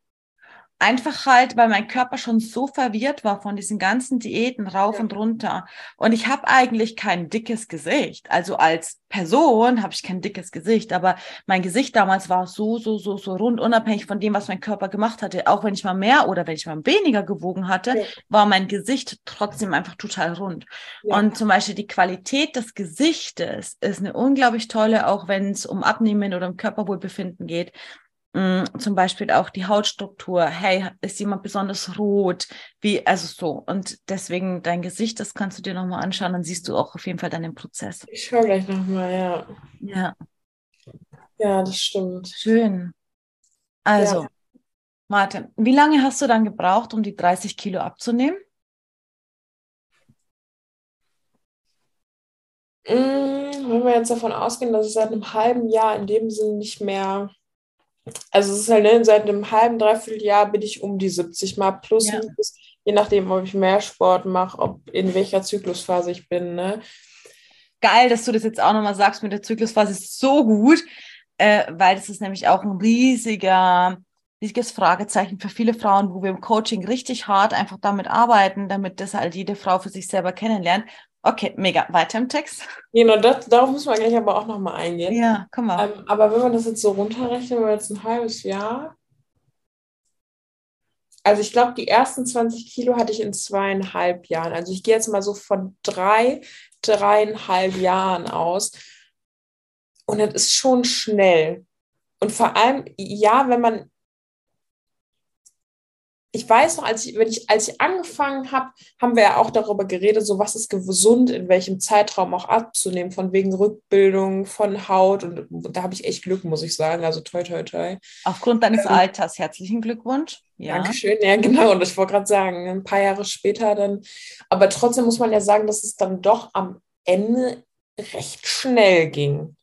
Einfach halt, weil mein Körper schon so verwirrt war von diesen ganzen Diäten rauf ja. und runter. Und ich habe eigentlich kein dickes Gesicht. Also als Person habe ich kein dickes Gesicht, aber mein Gesicht damals war so, so, so, so rund, unabhängig von dem, was mein Körper gemacht hatte. Auch wenn ich mal mehr oder wenn ich mal weniger gewogen hatte, ja. war mein Gesicht trotzdem einfach total rund. Ja. Und zum Beispiel die Qualität des Gesichtes ist eine unglaublich tolle, auch wenn es um Abnehmen oder um Körperwohlbefinden geht. Mm, zum Beispiel auch die Hautstruktur. Hey, ist jemand besonders rot? Wie, also so. Und deswegen dein Gesicht, das kannst du dir nochmal anschauen, dann siehst du auch auf jeden Fall deinen Prozess. Ich schaue gleich nochmal, ja. Ja. Ja, das stimmt. Schön. Also, ja. Martin, wie lange hast du dann gebraucht, um die 30 Kilo abzunehmen? Mm, wenn wir jetzt davon ausgehen, dass ich seit einem halben Jahr in dem Sinne nicht mehr also es ist halt, ne, seit einem halben, dreiviertel Jahr bin ich um die 70 mal plus, ja. minus, je nachdem, ob ich mehr Sport mache, ob in welcher Zyklusphase ich bin. Ne? Geil, dass du das jetzt auch nochmal sagst mit der Zyklusphase, ist so gut, äh, weil das ist nämlich auch ein riesiger, riesiges Fragezeichen für viele Frauen, wo wir im Coaching richtig hart einfach damit arbeiten, damit das halt jede Frau für sich selber kennenlernt. Okay, mega. Weiter im Text. Genau, das, darauf müssen wir gleich aber auch nochmal eingehen. Ja, komm mal. Ähm, aber wenn man das jetzt so runterrechnet, wenn wir jetzt ein halbes Jahr. Also ich glaube, die ersten 20 Kilo hatte ich in zweieinhalb Jahren. Also ich gehe jetzt mal so von drei, dreieinhalb Jahren aus. Und das ist schon schnell. Und vor allem, ja, wenn man ich weiß noch, als ich, wenn ich, als ich angefangen habe, haben wir ja auch darüber geredet, so was ist gesund, in welchem Zeitraum auch abzunehmen, von wegen Rückbildung, von Haut. Und, da habe ich echt Glück, muss ich sagen. Also toi, toi, toi. Aufgrund deines ähm, Alters, herzlichen Glückwunsch. Ja. Dankeschön, ja, genau. Und ich wollte gerade sagen, ein paar Jahre später dann. Aber trotzdem muss man ja sagen, dass es dann doch am Ende recht schnell ging.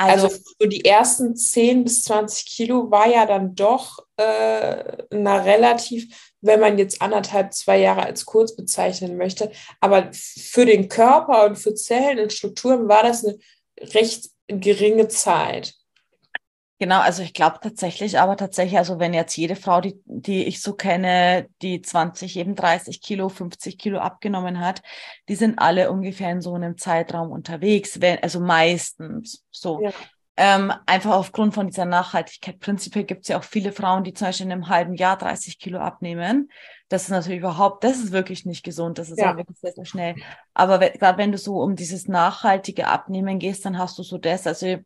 Also, also so die ersten 10 bis 20 Kilo war ja dann doch äh, einer relativ wenn man jetzt anderthalb, zwei Jahre als kurz bezeichnen möchte. Aber für den Körper und für Zellen und Strukturen war das eine recht geringe Zeit. Genau, also ich glaube tatsächlich, aber tatsächlich, also wenn jetzt jede Frau, die, die ich so kenne, die 20, eben 30 Kilo, 50 Kilo abgenommen hat, die sind alle ungefähr in so einem Zeitraum unterwegs, wenn, also meistens so. Ja. Ähm, einfach aufgrund von dieser Nachhaltigkeit. Prinzipiell gibt es ja auch viele Frauen, die zum Beispiel in einem halben Jahr 30 Kilo abnehmen. Das ist natürlich überhaupt, das ist wirklich nicht gesund. Das ist ja. auch wirklich sehr, sehr schnell. Aber gerade wenn du so um dieses nachhaltige Abnehmen gehst, dann hast du so das. Also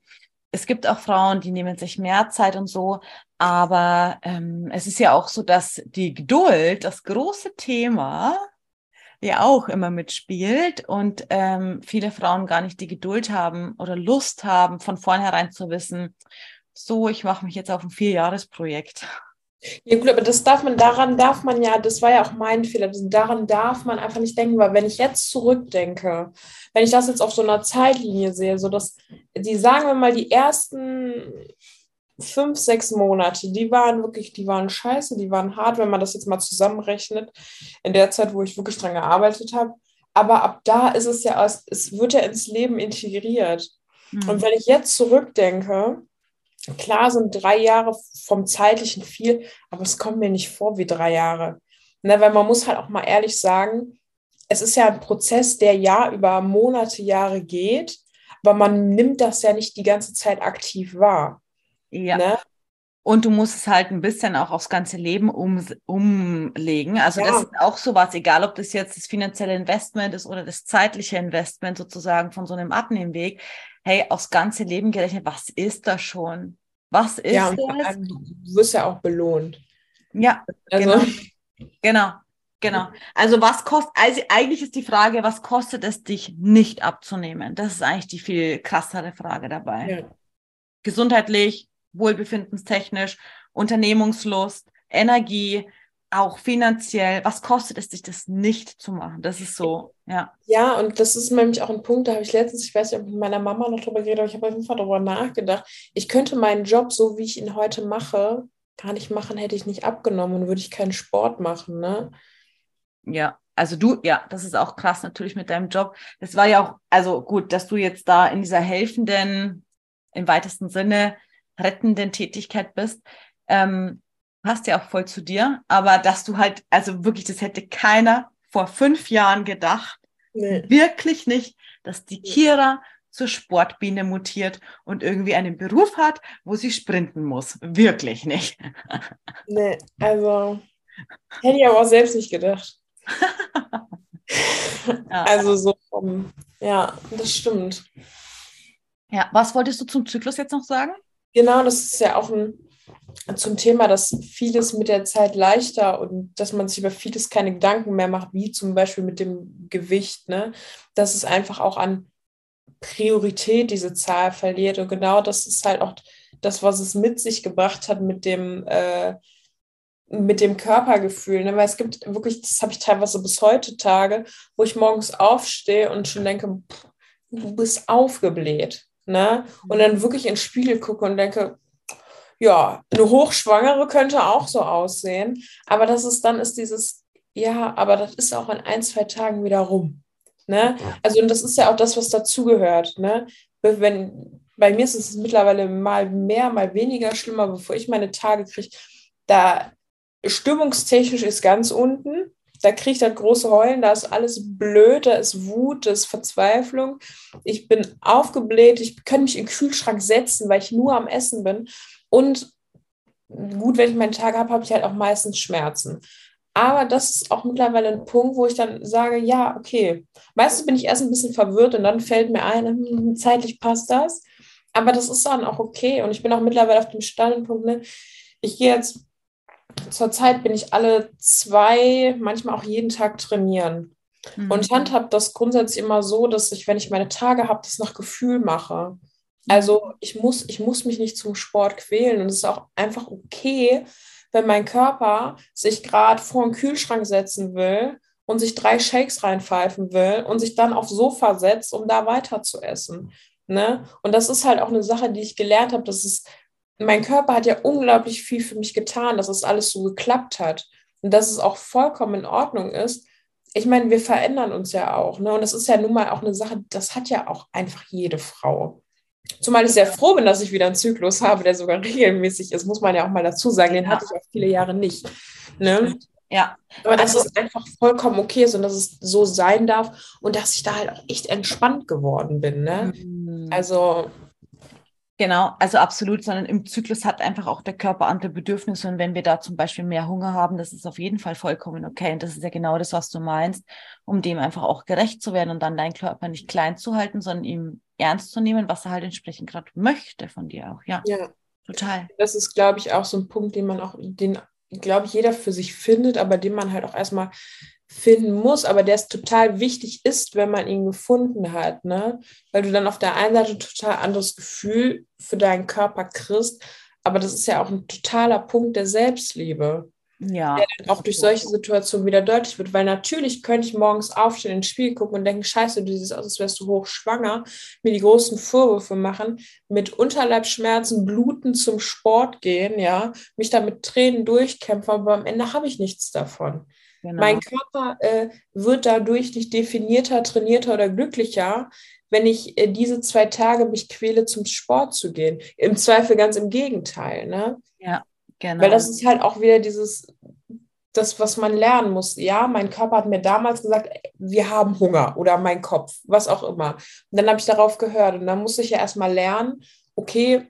es gibt auch Frauen, die nehmen sich mehr Zeit und so, aber ähm, es ist ja auch so, dass die Geduld, das große Thema, ja auch immer mitspielt und ähm, viele Frauen gar nicht die Geduld haben oder Lust haben, von vornherein zu wissen, so, ich mache mich jetzt auf ein Vierjahresprojekt. Ja gut, aber das darf man, daran darf man ja, das war ja auch mein Fehler, daran darf man einfach nicht denken, weil wenn ich jetzt zurückdenke, wenn ich das jetzt auf so einer Zeitlinie sehe, so dass die, sagen wir mal, die ersten fünf, sechs Monate, die waren wirklich, die waren scheiße, die waren hart, wenn man das jetzt mal zusammenrechnet, in der Zeit, wo ich wirklich dran gearbeitet habe. Aber ab da ist es ja, es wird ja ins Leben integriert. Mhm. Und wenn ich jetzt zurückdenke, Klar sind drei Jahre vom zeitlichen viel, aber es kommt mir nicht vor wie drei Jahre. Ne, weil man muss halt auch mal ehrlich sagen, es ist ja ein Prozess, der ja über Monate, Jahre geht, aber man nimmt das ja nicht die ganze Zeit aktiv wahr. Ja. Ne? Und du musst es halt ein bisschen auch aufs ganze Leben um, umlegen. Also ja. das ist auch sowas, egal ob das jetzt das finanzielle Investment ist oder das zeitliche Investment sozusagen von so einem Abnehmweg hey, aufs ganze Leben gerechnet, was ist das schon? Was ist ja, das? Du wirst ja auch belohnt. Ja, also. genau. Genau. Genau. Also was kostet, also eigentlich ist die Frage, was kostet es dich nicht abzunehmen? Das ist eigentlich die viel krassere Frage dabei. Ja. Gesundheitlich, wohlbefindenstechnisch, Unternehmungslust, Energie, auch finanziell, was kostet es dich, das nicht zu machen? Das ist so, ja. Ja, und das ist nämlich auch ein Punkt, da habe ich letztens, ich weiß nicht, ob ich mit meiner Mama noch drüber geredet habe, ich habe auf jeden Fall darüber nachgedacht. Ich könnte meinen Job, so wie ich ihn heute mache, gar nicht machen, hätte ich nicht abgenommen und würde ich keinen Sport machen, ne? Ja, also du, ja, das ist auch krass natürlich mit deinem Job. Das war ja auch, also gut, dass du jetzt da in dieser helfenden, im weitesten Sinne rettenden Tätigkeit bist. Ähm, passt ja auch voll zu dir, aber dass du halt, also wirklich, das hätte keiner vor fünf Jahren gedacht, nee. wirklich nicht, dass die Kira zur Sportbiene mutiert und irgendwie einen Beruf hat, wo sie sprinten muss. Wirklich nicht. Nee, also hätte ich aber auch selbst nicht gedacht. ja. Also so, um, ja, das stimmt. Ja, was wolltest du zum Zyklus jetzt noch sagen? Genau, das ist ja auch ein zum Thema, dass vieles mit der Zeit leichter und dass man sich über vieles keine Gedanken mehr macht, wie zum Beispiel mit dem Gewicht, ne? dass es einfach auch an Priorität diese Zahl verliert. Und genau das ist halt auch das, was es mit sich gebracht hat mit dem, äh, mit dem Körpergefühl. Ne? Weil es gibt wirklich, das habe ich teilweise bis heute Tage, wo ich morgens aufstehe und schon denke, pff, du bist aufgebläht. Ne? Und dann wirklich ins Spiegel gucke und denke, ja, eine Hochschwangere könnte auch so aussehen. Aber das ist dann ist dieses, ja, aber das ist auch in ein, zwei Tagen wieder rum. Ne? Also, und das ist ja auch das, was dazugehört. Ne? Wenn, bei mir ist es mittlerweile mal mehr, mal weniger schlimmer, bevor ich meine Tage kriege. Da stimmungstechnisch ist ganz unten. Da kriege ich das große Heulen, da ist alles blöd, da ist Wut, da ist Verzweiflung. Ich bin aufgebläht, ich kann mich in den Kühlschrank setzen, weil ich nur am Essen bin. Und gut, wenn ich meine Tage habe, habe ich halt auch meistens Schmerzen. Aber das ist auch mittlerweile ein Punkt, wo ich dann sage, ja, okay. Meistens bin ich erst ein bisschen verwirrt und dann fällt mir ein, hm, zeitlich passt das. Aber das ist dann auch okay. Und ich bin auch mittlerweile auf dem Standpunkt, ne? ich gehe jetzt, zurzeit bin ich alle zwei, manchmal auch jeden Tag trainieren. Mhm. Und ich handhabe das grundsätzlich immer so, dass ich, wenn ich meine Tage habe, das nach Gefühl mache. Also ich muss, ich muss mich nicht zum Sport quälen und es ist auch einfach okay, wenn mein Körper sich gerade vor den Kühlschrank setzen will und sich drei Shakes reinpfeifen will und sich dann aufs Sofa setzt, um da weiter zu essen. Ne? Und das ist halt auch eine Sache, die ich gelernt habe, dass es, mein Körper hat ja unglaublich viel für mich getan, dass es alles so geklappt hat. und dass es auch vollkommen in Ordnung ist. Ich meine, wir verändern uns ja auch. Ne? Und das ist ja nun mal auch eine Sache, das hat ja auch einfach jede Frau. Zumal ich sehr froh bin, dass ich wieder einen Zyklus habe, der sogar regelmäßig ist, muss man ja auch mal dazu sagen. Den hatte ich auch viele Jahre nicht. Ne? Ja. Aber dass also, es einfach vollkommen okay ist und dass es so sein darf und dass ich da halt auch echt entspannt geworden bin. Ne? Mhm. Also. Genau, also absolut, sondern im Zyklus hat einfach auch der Körper andere Bedürfnisse und wenn wir da zum Beispiel mehr Hunger haben, das ist auf jeden Fall vollkommen okay und das ist ja genau das, was du meinst, um dem einfach auch gerecht zu werden und dann deinen Körper nicht klein zu halten, sondern ihm ernst zu nehmen, was er halt entsprechend gerade möchte von dir auch. Ja, ja. total. Das ist, glaube ich, auch so ein Punkt, den man auch, den, glaube ich, jeder für sich findet, aber den man halt auch erstmal finden muss, aber der es total wichtig ist, wenn man ihn gefunden hat, ne? Weil du dann auf der einen Seite ein total anderes Gefühl für deinen Körper kriegst, aber das ist ja auch ein totaler Punkt der Selbstliebe ja. der dann auch durch solche Situationen wieder deutlich wird. Weil natürlich könnte ich morgens aufstehen, ins Spiel gucken und denken, scheiße, du siehst aus, als wärst du hochschwanger, mir die großen Vorwürfe machen, mit Unterleibschmerzen, Bluten zum Sport gehen, ja, mich da mit Tränen durchkämpfen, aber am Ende habe ich nichts davon. Genau. Mein Körper äh, wird dadurch nicht definierter, trainierter oder glücklicher, wenn ich äh, diese zwei Tage mich quäle, zum Sport zu gehen. Im Zweifel ganz im Gegenteil. Ne? Ja. Genau. Weil das ist halt auch wieder dieses, das, was man lernen muss. Ja, mein Körper hat mir damals gesagt, wir haben Hunger oder mein Kopf, was auch immer. Und dann habe ich darauf gehört und dann muss ich ja erstmal lernen, okay,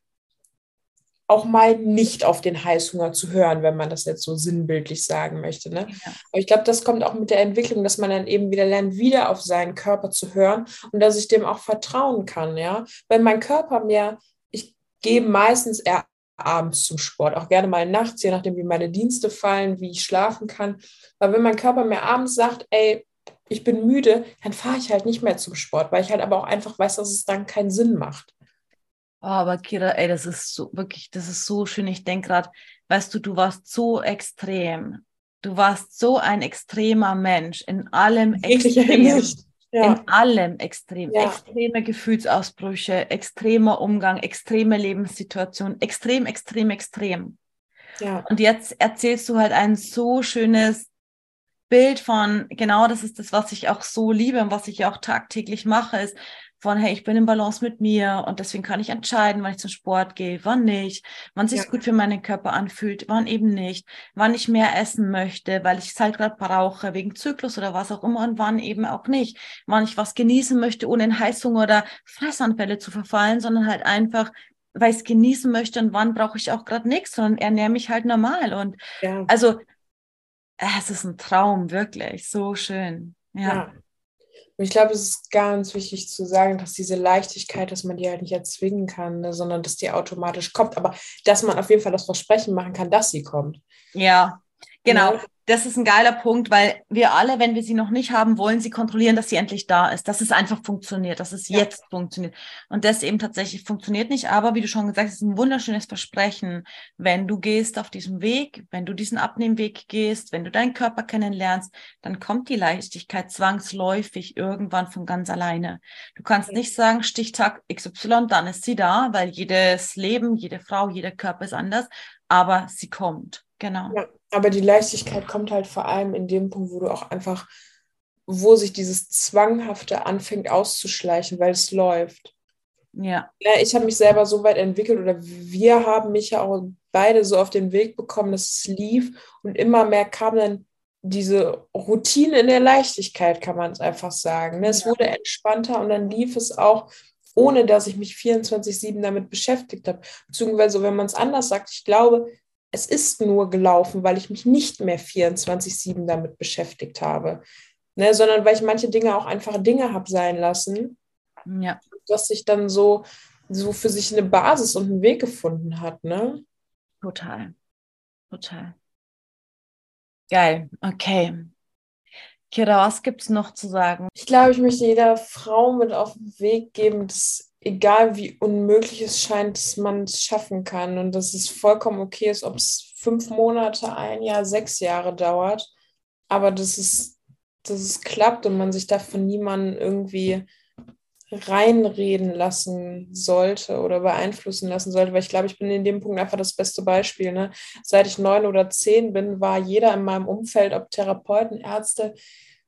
auch mal nicht auf den Heißhunger zu hören, wenn man das jetzt so sinnbildlich sagen möchte. Ne? Ja. Aber ich glaube, das kommt auch mit der Entwicklung, dass man dann eben wieder lernt, wieder auf seinen Körper zu hören und dass ich dem auch vertrauen kann. Ja, weil mein Körper mir, ich gehe meistens eher abends zum Sport, auch gerne mal nachts, je nachdem, wie meine Dienste fallen, wie ich schlafen kann. Aber wenn mein Körper mir abends sagt, ey, ich bin müde, dann fahre ich halt nicht mehr zum Sport, weil ich halt aber auch einfach weiß, dass es dann keinen Sinn macht. Oh, aber Kira, ey, das ist so wirklich, das ist so schön. Ich denke gerade, weißt du, du warst so extrem. Du warst so ein extremer Mensch in allem extrem ja. in allem extrem. Ja. Extreme Gefühlsausbrüche, extremer Umgang, extreme Lebenssituation, extrem, extrem, extrem. Ja. Und jetzt erzählst du halt ein so schönes Bild von, genau das ist das, was ich auch so liebe und was ich auch tagtäglich mache, ist, von, hey, ich bin im Balance mit mir und deswegen kann ich entscheiden, wann ich zum Sport gehe, wann nicht, wann sich ja. gut für meinen Körper anfühlt, wann eben nicht, wann ich mehr essen möchte, weil ich es halt gerade brauche, wegen Zyklus oder was auch immer und wann eben auch nicht, wann ich was genießen möchte, ohne in Heißhunger oder Fressanfälle zu verfallen, sondern halt einfach weil ich es genießen möchte und wann brauche ich auch gerade nichts, sondern ernähre mich halt normal. Und ja. also es ist ein Traum, wirklich. So schön. Ja. ja. Und ich glaube, es ist ganz wichtig zu sagen, dass diese Leichtigkeit, dass man die halt nicht erzwingen kann, ne, sondern dass die automatisch kommt. Aber dass man auf jeden Fall das Versprechen machen kann, dass sie kommt. Ja, genau. Ja das ist ein geiler Punkt, weil wir alle, wenn wir sie noch nicht haben, wollen sie kontrollieren, dass sie endlich da ist, dass es einfach funktioniert, dass es ja. jetzt funktioniert. Und das eben tatsächlich funktioniert nicht. Aber wie du schon gesagt hast, ist ein wunderschönes Versprechen, wenn du gehst auf diesem Weg, wenn du diesen Abnehmweg gehst, wenn du deinen Körper kennenlernst, dann kommt die Leichtigkeit zwangsläufig irgendwann von ganz alleine. Du kannst nicht sagen, Stichtag XY, dann ist sie da, weil jedes Leben, jede Frau, jeder Körper ist anders, aber sie kommt. Genau. Ja. Aber die Leichtigkeit kommt halt vor allem in dem Punkt, wo du auch einfach, wo sich dieses Zwanghafte anfängt auszuschleichen, weil es läuft. Ja. ja ich habe mich selber so weit entwickelt oder wir haben mich ja auch beide so auf den Weg bekommen, dass es lief und immer mehr kam dann diese Routine in der Leichtigkeit, kann man es einfach sagen. Ne? Es ja. wurde entspannter und dann lief es auch, ohne dass ich mich 24-7 damit beschäftigt habe. Beziehungsweise, wenn man es anders sagt, ich glaube, es ist nur gelaufen, weil ich mich nicht mehr 24-7 damit beschäftigt habe. Ne, sondern weil ich manche Dinge auch einfach Dinge habe sein lassen. Ja. Dass sich dann so, so für sich eine Basis und einen Weg gefunden hat, ne? Total. Total. Geil. Okay. Kira, was gibt es noch zu sagen? Ich glaube, ich möchte jeder Frau mit auf den Weg geben, dass egal wie unmöglich es scheint, dass man es schaffen kann und dass es vollkommen okay ist, ob es fünf Monate, ein Jahr, sechs Jahre dauert, aber dass es, dass es klappt und man sich da von niemandem irgendwie reinreden lassen sollte oder beeinflussen lassen sollte, weil ich glaube, ich bin in dem Punkt einfach das beste Beispiel. Ne? Seit ich neun oder zehn bin, war jeder in meinem Umfeld, ob Therapeuten, Ärzte,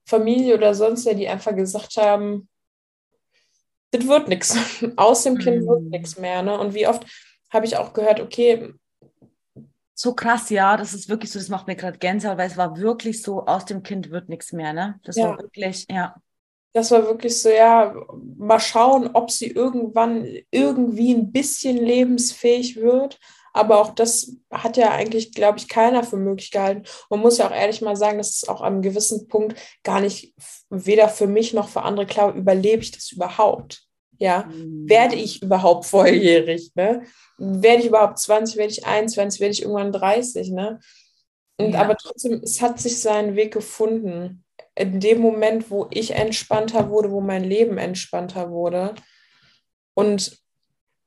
Familie oder sonst wer, die einfach gesagt haben, das wird nichts. Aus dem Kind wird mhm. nichts mehr. Ne? Und wie oft habe ich auch gehört, okay. So krass, ja, das ist wirklich so, das macht mir gerade Gänsehaut, weil es war wirklich so, aus dem Kind wird nichts mehr, ne? Das ja. war wirklich, ja. Das war wirklich so, ja, mal schauen, ob sie irgendwann irgendwie ein bisschen lebensfähig wird. Aber auch das hat ja eigentlich, glaube ich, keiner für möglich gehalten. Man muss ja auch ehrlich mal sagen, dass es auch an einem gewissen Punkt gar nicht weder für mich noch für andere klar, überlebe ich das überhaupt? Ja, mhm. werde ich überhaupt volljährig? Ne? Werde ich überhaupt 20, werde ich 21, werde ich irgendwann 30? Ne? Und ja. aber trotzdem, es hat sich seinen Weg gefunden. In dem Moment, wo ich entspannter wurde, wo mein Leben entspannter wurde. Und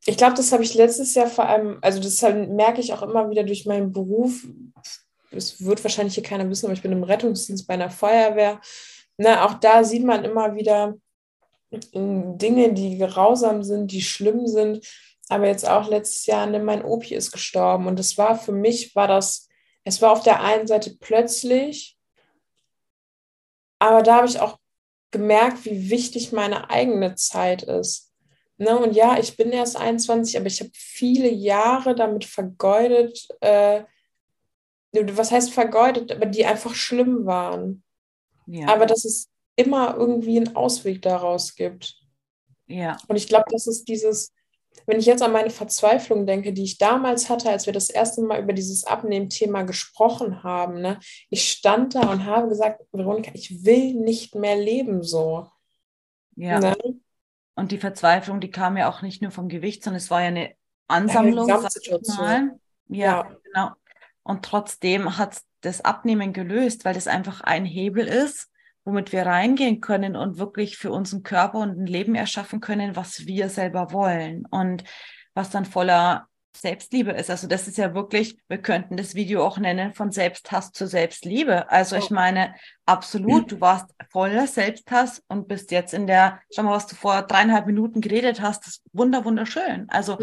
ich glaube, das habe ich letztes Jahr vor allem, also das merke ich auch immer wieder durch meinen Beruf. Das wird wahrscheinlich hier keiner wissen, aber ich bin im Rettungsdienst bei einer Feuerwehr. Na, auch da sieht man immer wieder, Dinge, die grausam sind, die schlimm sind. Aber jetzt auch letztes Jahr, ne, mein Opi ist gestorben. Und das war für mich, war das, es war auf der einen Seite plötzlich, aber da habe ich auch gemerkt, wie wichtig meine eigene Zeit ist. Ne, und ja, ich bin erst 21, aber ich habe viele Jahre damit vergeudet, äh, was heißt vergeudet, aber die einfach schlimm waren. Ja. Aber das ist immer irgendwie einen Ausweg daraus gibt. Ja. Und ich glaube, das ist dieses, wenn ich jetzt an meine Verzweiflung denke, die ich damals hatte, als wir das erste Mal über dieses Abnehmen-Thema gesprochen haben, ne, ich stand da und habe gesagt, Veronika, ich will nicht mehr leben so. Ja. Ne? Und die Verzweiflung, die kam ja auch nicht nur vom Gewicht, sondern es war ja eine Ansammlung. Ja, ja, ja, genau. Und trotzdem hat das Abnehmen gelöst, weil das einfach ein Hebel ist, womit wir reingehen können und wirklich für unseren Körper und ein Leben erschaffen können, was wir selber wollen und was dann voller Selbstliebe ist. Also das ist ja wirklich, wir könnten das Video auch nennen, von Selbsthass zu Selbstliebe. Also ich meine, absolut, du warst voller Selbsthass und bist jetzt in der, schau mal, was du vor dreieinhalb Minuten geredet hast, das ist wunder, wunderschön. Also,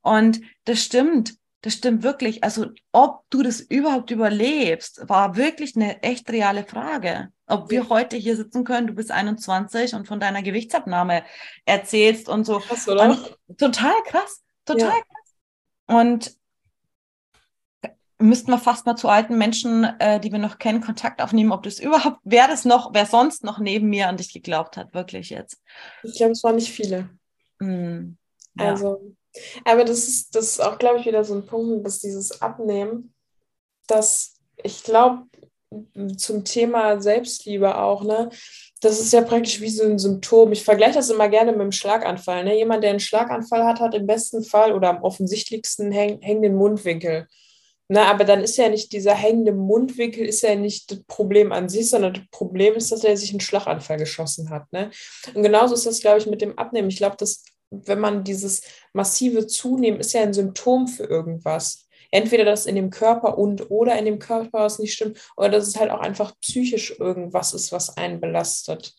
und das stimmt. Das stimmt wirklich. Also, ob du das überhaupt überlebst, war wirklich eine echt reale Frage. Ob wir heute hier sitzen können, du bist 21 und von deiner Gewichtsabnahme erzählst und so. Krass, oder? Und total krass, total ja. krass. Und müssten wir fast mal zu alten Menschen, äh, die wir noch kennen, Kontakt aufnehmen, ob das überhaupt, wer das noch, wer sonst noch neben mir an dich geglaubt hat, wirklich jetzt. Ich glaube, es waren nicht viele. Mm, ja. Also, aber das ist, das ist auch, glaube ich, wieder so ein Punkt, dass dieses Abnehmen, dass ich glaube, zum Thema Selbstliebe auch, ne? Das ist ja praktisch wie so ein Symptom. Ich vergleiche das immer gerne mit einem Schlaganfall. Ne? Jemand, der einen Schlaganfall hat, hat im besten Fall oder am offensichtlichsten häng, hängenden Mundwinkel. Na, aber dann ist ja nicht dieser hängende Mundwinkel ist ja nicht das Problem an sich, sondern das Problem ist, dass er sich einen Schlaganfall geschossen hat. Ne? Und genauso ist das, glaube ich, mit dem Abnehmen. Ich glaube, dass wenn man dieses massive Zunehmen ist ja ein Symptom für irgendwas entweder das in dem Körper und oder in dem Körper was nicht stimmt, oder dass es halt auch einfach psychisch irgendwas ist, was einen belastet.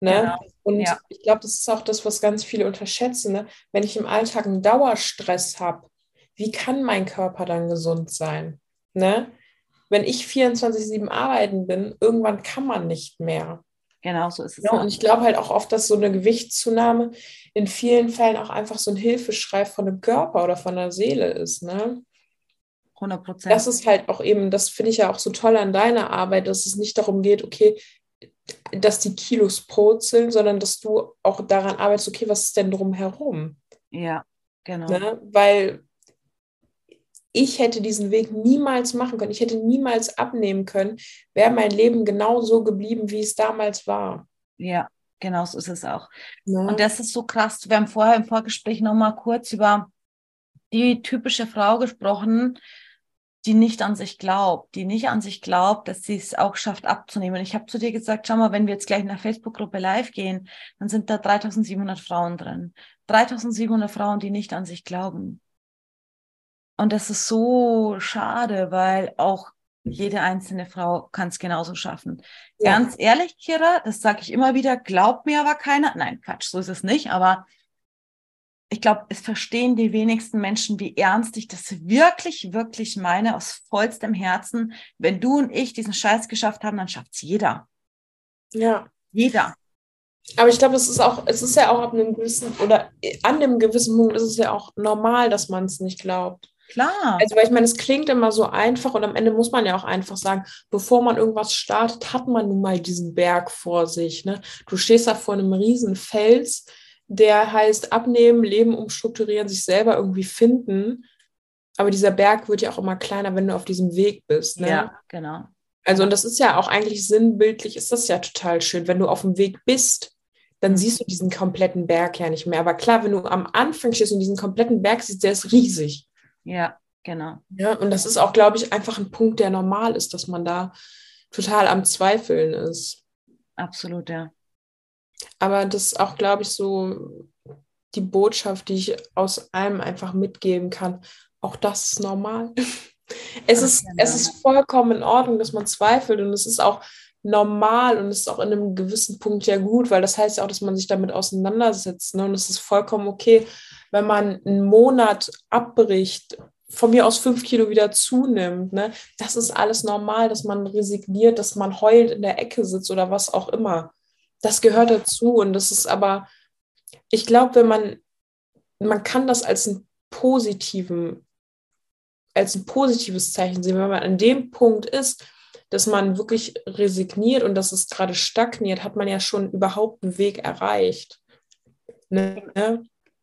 Ne? Genau. Und ja. ich glaube, das ist auch das, was ganz viele unterschätzen. Ne? Wenn ich im Alltag einen Dauerstress habe, wie kann mein Körper dann gesund sein? Ne? Wenn ich 24-7 arbeiten bin, irgendwann kann man nicht mehr. Genau, so ist es. Ja, und ich glaube halt auch oft, dass so eine Gewichtszunahme in vielen Fällen auch einfach so ein Hilfeschrei von dem Körper oder von der Seele ist. Ne? 100 Prozent. Das ist halt auch eben, das finde ich ja auch so toll an deiner Arbeit, dass es nicht darum geht, okay, dass die Kilos purzeln, sondern dass du auch daran arbeitest, okay, was ist denn drumherum? Ja, genau. Ne? Weil ich hätte diesen Weg niemals machen können, ich hätte niemals abnehmen können, wäre mein Leben genauso geblieben, wie es damals war. Ja, genau so ist es auch. Ja. Und das ist so krass. Wir haben vorher im Vorgespräch nochmal kurz über die typische Frau gesprochen, die nicht an sich glaubt, die nicht an sich glaubt, dass sie es auch schafft abzunehmen. Ich habe zu dir gesagt, schau mal, wenn wir jetzt gleich in der Facebook-Gruppe live gehen, dann sind da 3700 Frauen drin. 3700 Frauen, die nicht an sich glauben. Und das ist so schade, weil auch Jede einzelne Frau kann es genauso schaffen. Ja. Ganz ehrlich, Kira, das sage ich immer wieder, glaubt mir aber keiner. Nein, Quatsch, so ist es nicht. Aber ich glaube, es verstehen die wenigsten Menschen, wie ernst ich das wirklich, wirklich meine, aus vollstem Herzen. Wenn du und ich diesen Scheiß geschafft haben, dann schafft es jeder. Ja. Jeder. Aber ich glaube, es ist auch, es ist ja auch ab einem gewissen oder an einem gewissen Punkt ist es ja auch normal, dass man es nicht glaubt. Klar. Also, weil ich meine, es klingt immer so einfach und am Ende muss man ja auch einfach sagen, bevor man irgendwas startet, hat man nun mal diesen Berg vor sich. Ne? Du stehst da vor einem riesen Fels, der heißt abnehmen, leben, umstrukturieren, sich selber irgendwie finden. Aber dieser Berg wird ja auch immer kleiner, wenn du auf diesem Weg bist. Ne? Ja, genau. Also, und das ist ja auch eigentlich sinnbildlich, ist das ja total schön. Wenn du auf dem Weg bist, dann siehst du diesen kompletten Berg ja nicht mehr. Aber klar, wenn du am Anfang stehst und diesen kompletten Berg siehst, der ist riesig. Ja, genau. Ja, und das ist auch, glaube ich, einfach ein Punkt, der normal ist, dass man da total am Zweifeln ist. Absolut, ja. Aber das ist auch, glaube ich, so die Botschaft, die ich aus allem einfach mitgeben kann. Auch das ist normal. Es ist, es ist vollkommen in Ordnung, dass man zweifelt und es ist auch normal und ist auch in einem gewissen Punkt ja gut, weil das heißt ja auch, dass man sich damit auseinandersetzt. Ne? Und es ist vollkommen okay, wenn man einen Monat abbricht, von mir aus fünf Kilo wieder zunimmt. Ne? Das ist alles normal, dass man resigniert, dass man heult in der Ecke sitzt oder was auch immer. Das gehört dazu. Und das ist aber, ich glaube, wenn man, man kann das als einen positiven, als ein positives Zeichen sehen, wenn man an dem Punkt ist, dass man wirklich resigniert und dass es gerade stagniert, hat man ja schon überhaupt einen Weg erreicht. Ne?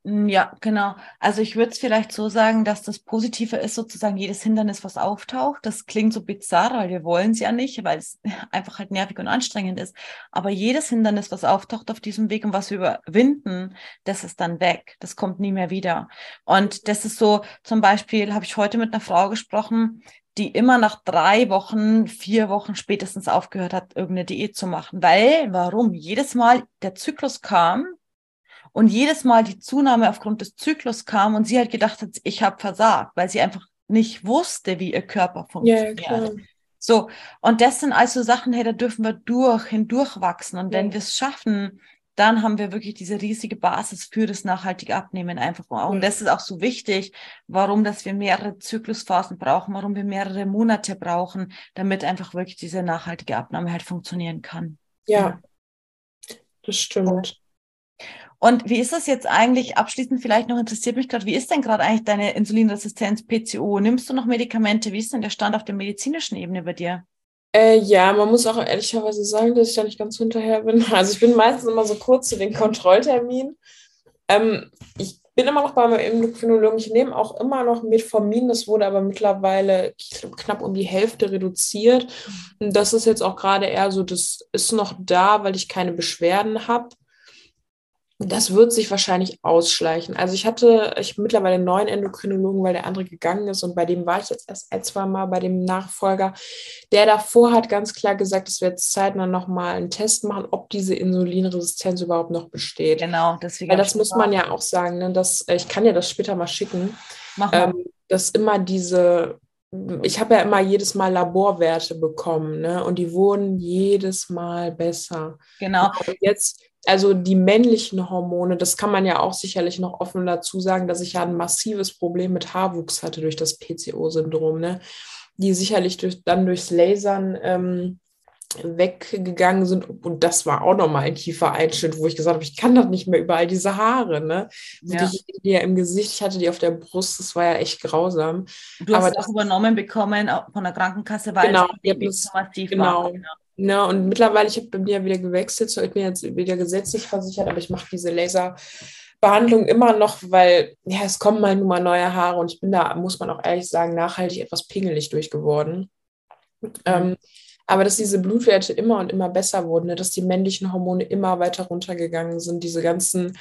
Ja, genau. Also ich würde es vielleicht so sagen, dass das Positive ist sozusagen jedes Hindernis, was auftaucht. Das klingt so bizarr, weil wir wollen es ja nicht, weil es einfach halt nervig und anstrengend ist. Aber jedes Hindernis, was auftaucht auf diesem Weg und was wir überwinden, das ist dann weg. Das kommt nie mehr wieder. Und das ist so, zum Beispiel habe ich heute mit einer Frau gesprochen, die immer nach drei Wochen, vier Wochen spätestens aufgehört hat, irgendeine Diät zu machen. Weil, warum? Jedes Mal der Zyklus kam, und jedes Mal die Zunahme aufgrund des Zyklus kam und sie halt gedacht hat, ich habe versagt, weil sie einfach nicht wusste, wie ihr Körper funktioniert. Ja, so, und das sind also Sachen, hey, da dürfen wir durch, hindurch wachsen. Und wenn wir es schaffen, dann haben wir wirklich diese riesige Basis für das nachhaltige Abnehmen einfach. Und das ist auch so wichtig, warum, dass wir mehrere Zyklusphasen brauchen, warum wir mehrere Monate brauchen, damit einfach wirklich diese nachhaltige Abnahme halt funktionieren kann. Ja, das stimmt. Und wie ist das jetzt eigentlich, abschließend vielleicht noch interessiert mich gerade, wie ist denn gerade eigentlich deine Insulinresistenz PCO? Nimmst du noch Medikamente? Wie ist denn der Stand auf der medizinischen Ebene bei dir? Äh, ja, man muss auch ehrlicherweise sagen, dass ich da nicht ganz hinterher bin. Also ich bin meistens immer so kurz zu den Kontrollterminen. Ähm, ich bin immer noch beim Endokrinologen. Ich nehme auch immer noch Metformin. Das wurde aber mittlerweile knapp um die Hälfte reduziert. Und das ist jetzt auch gerade eher so, das ist noch da, weil ich keine Beschwerden habe das wird sich wahrscheinlich ausschleichen. Also ich hatte, ich habe mittlerweile einen neuen Endokrinologen, weil der andere gegangen ist und bei dem war ich jetzt erst ein, zwei Mal bei dem Nachfolger. Der davor hat ganz klar gesagt, dass wir jetzt zeitnah nochmal einen Test machen, ob diese Insulinresistenz überhaupt noch besteht. Genau, deswegen. Weil das muss man ja auch sagen, ne, dass, äh, ich kann ja das später mal schicken, ähm, dass immer diese ich habe ja immer jedes Mal Laborwerte bekommen, ne? Und die wurden jedes Mal besser. Genau. Und jetzt also die männlichen Hormone, das kann man ja auch sicherlich noch offen dazu sagen, dass ich ja ein massives Problem mit Haarwuchs hatte durch das PCO-Syndrom, ne? die sicherlich durch, dann durchs Lasern ähm, weggegangen sind. Und das war auch nochmal ein Kiefereinschnitt, wo ich gesagt habe, ich kann das nicht mehr überall diese Haare. Ne? Ja. Die, die ja im Gesicht, ich hatte die auf der Brust, das war ja echt grausam. Du hast Aber auch übernommen bekommen von der Krankenkasse, weil genau, es so massiv genau, war. Genau. Ne, und mittlerweile, ich habe bei mir wieder gewechselt, so ich bin jetzt wieder gesetzlich versichert, aber ich mache diese Laserbehandlung immer noch, weil ja, es kommen mal nur mal neue Haare und ich bin da, muss man auch ehrlich sagen, nachhaltig etwas pingelig durchgeworden. Mhm. Ähm, aber dass diese Blutwerte immer und immer besser wurden, ne, dass die männlichen Hormone immer weiter runtergegangen sind, diese ganzen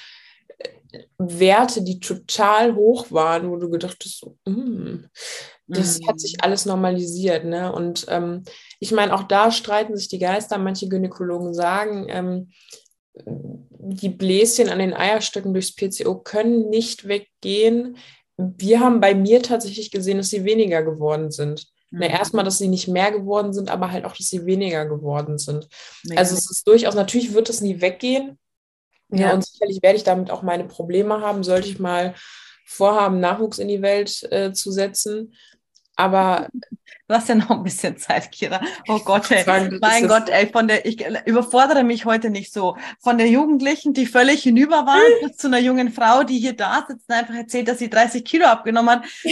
äh, Werte, die total hoch waren, wo du gedacht hast, mm, das mhm. hat sich alles normalisiert. Ne? Und ähm, ich meine, auch da streiten sich die Geister. Manche Gynäkologen sagen, ähm, die Bläschen an den Eierstöcken durchs PCO können nicht weggehen. Wir haben bei mir tatsächlich gesehen, dass sie weniger geworden sind. Mhm. Na, erstmal, dass sie nicht mehr geworden sind, aber halt auch, dass sie weniger geworden sind. Mega. Also es ist durchaus, natürlich wird es nie weggehen. Ja. und sicherlich werde ich damit auch meine Probleme haben, sollte ich mal vorhaben, Nachwuchs in die Welt äh, zu setzen. Aber Du hast ja noch ein bisschen Zeit, Kira. Oh Gott, ey. Sagen, mein Gott, ey, von der, ich überfordere mich heute nicht so. Von der Jugendlichen, die völlig hinüber waren, bis zu einer jungen Frau, die hier da sitzt und einfach erzählt, dass sie 30 Kilo abgenommen hat.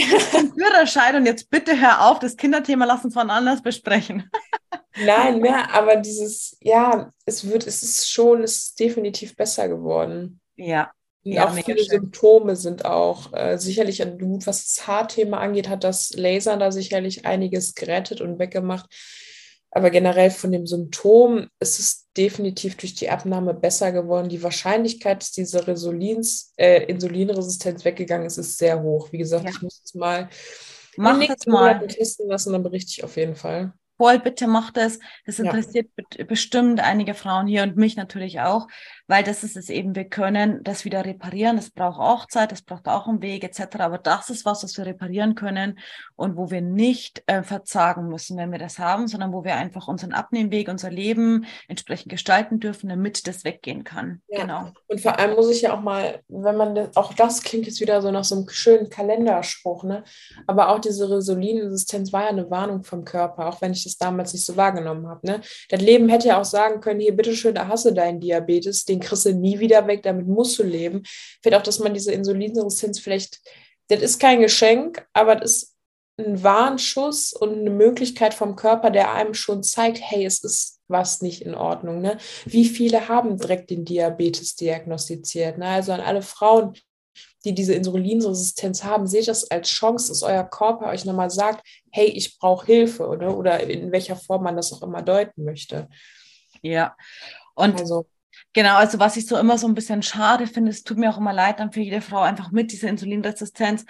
Führerschein und jetzt bitte hör auf, das Kinderthema lass uns von anders besprechen. Nein, mehr, aber dieses, ja, es wird, es ist schon, es ist definitiv besser geworden. Ja, ja, auch viele schön. Symptome sind auch äh, sicherlich, was das Haarthema angeht, hat das Laser da sicherlich einiges gerettet und weggemacht. Aber generell von dem Symptom ist es definitiv durch die Abnahme besser geworden. Die Wahrscheinlichkeit, dass diese Resolins, äh, Insulinresistenz weggegangen ist, ist sehr hoch. Wie gesagt, ja. ich muss es mal Mach das mal. testen lassen, dann berichte ich auf jeden Fall voll, bitte mach das. Das interessiert ja. bestimmt einige Frauen hier und mich natürlich auch, weil das ist es eben, wir können das wieder reparieren. Das braucht auch Zeit, das braucht auch einen Weg etc. Aber das ist was, was wir reparieren können und wo wir nicht äh, verzagen müssen, wenn wir das haben, sondern wo wir einfach unseren Abnehmweg, unser Leben entsprechend gestalten dürfen, damit das weggehen kann. Ja. Genau. Und vor allem muss ich ja auch mal, wenn man das, auch das klingt jetzt wieder so nach so einem schönen Kalenderspruch, ne? Aber auch diese Resolinresistenz war ja eine Warnung vom Körper, auch wenn ich das damals nicht so wahrgenommen habe. Ne? Das Leben hätte ja auch sagen können, hier, bitteschön, da hast du deinen Diabetes, den kriegst du nie wieder weg, damit musst du leben. Vielleicht auch, dass man diese Insulinresistenz vielleicht, das ist kein Geschenk, aber das ist ein Warnschuss und eine Möglichkeit vom Körper, der einem schon zeigt, hey, es ist was nicht in Ordnung. Ne? Wie viele haben direkt den Diabetes diagnostiziert? Ne? Also an alle Frauen, die diese Insulinresistenz haben, seht das als Chance, dass euer Körper euch nochmal sagt, hey, ich brauche Hilfe oder, oder in welcher Form man das auch immer deuten möchte. Ja, und also. Genau, also was ich so immer so ein bisschen schade finde, es tut mir auch immer leid dann für jede Frau einfach mit dieser Insulinresistenz,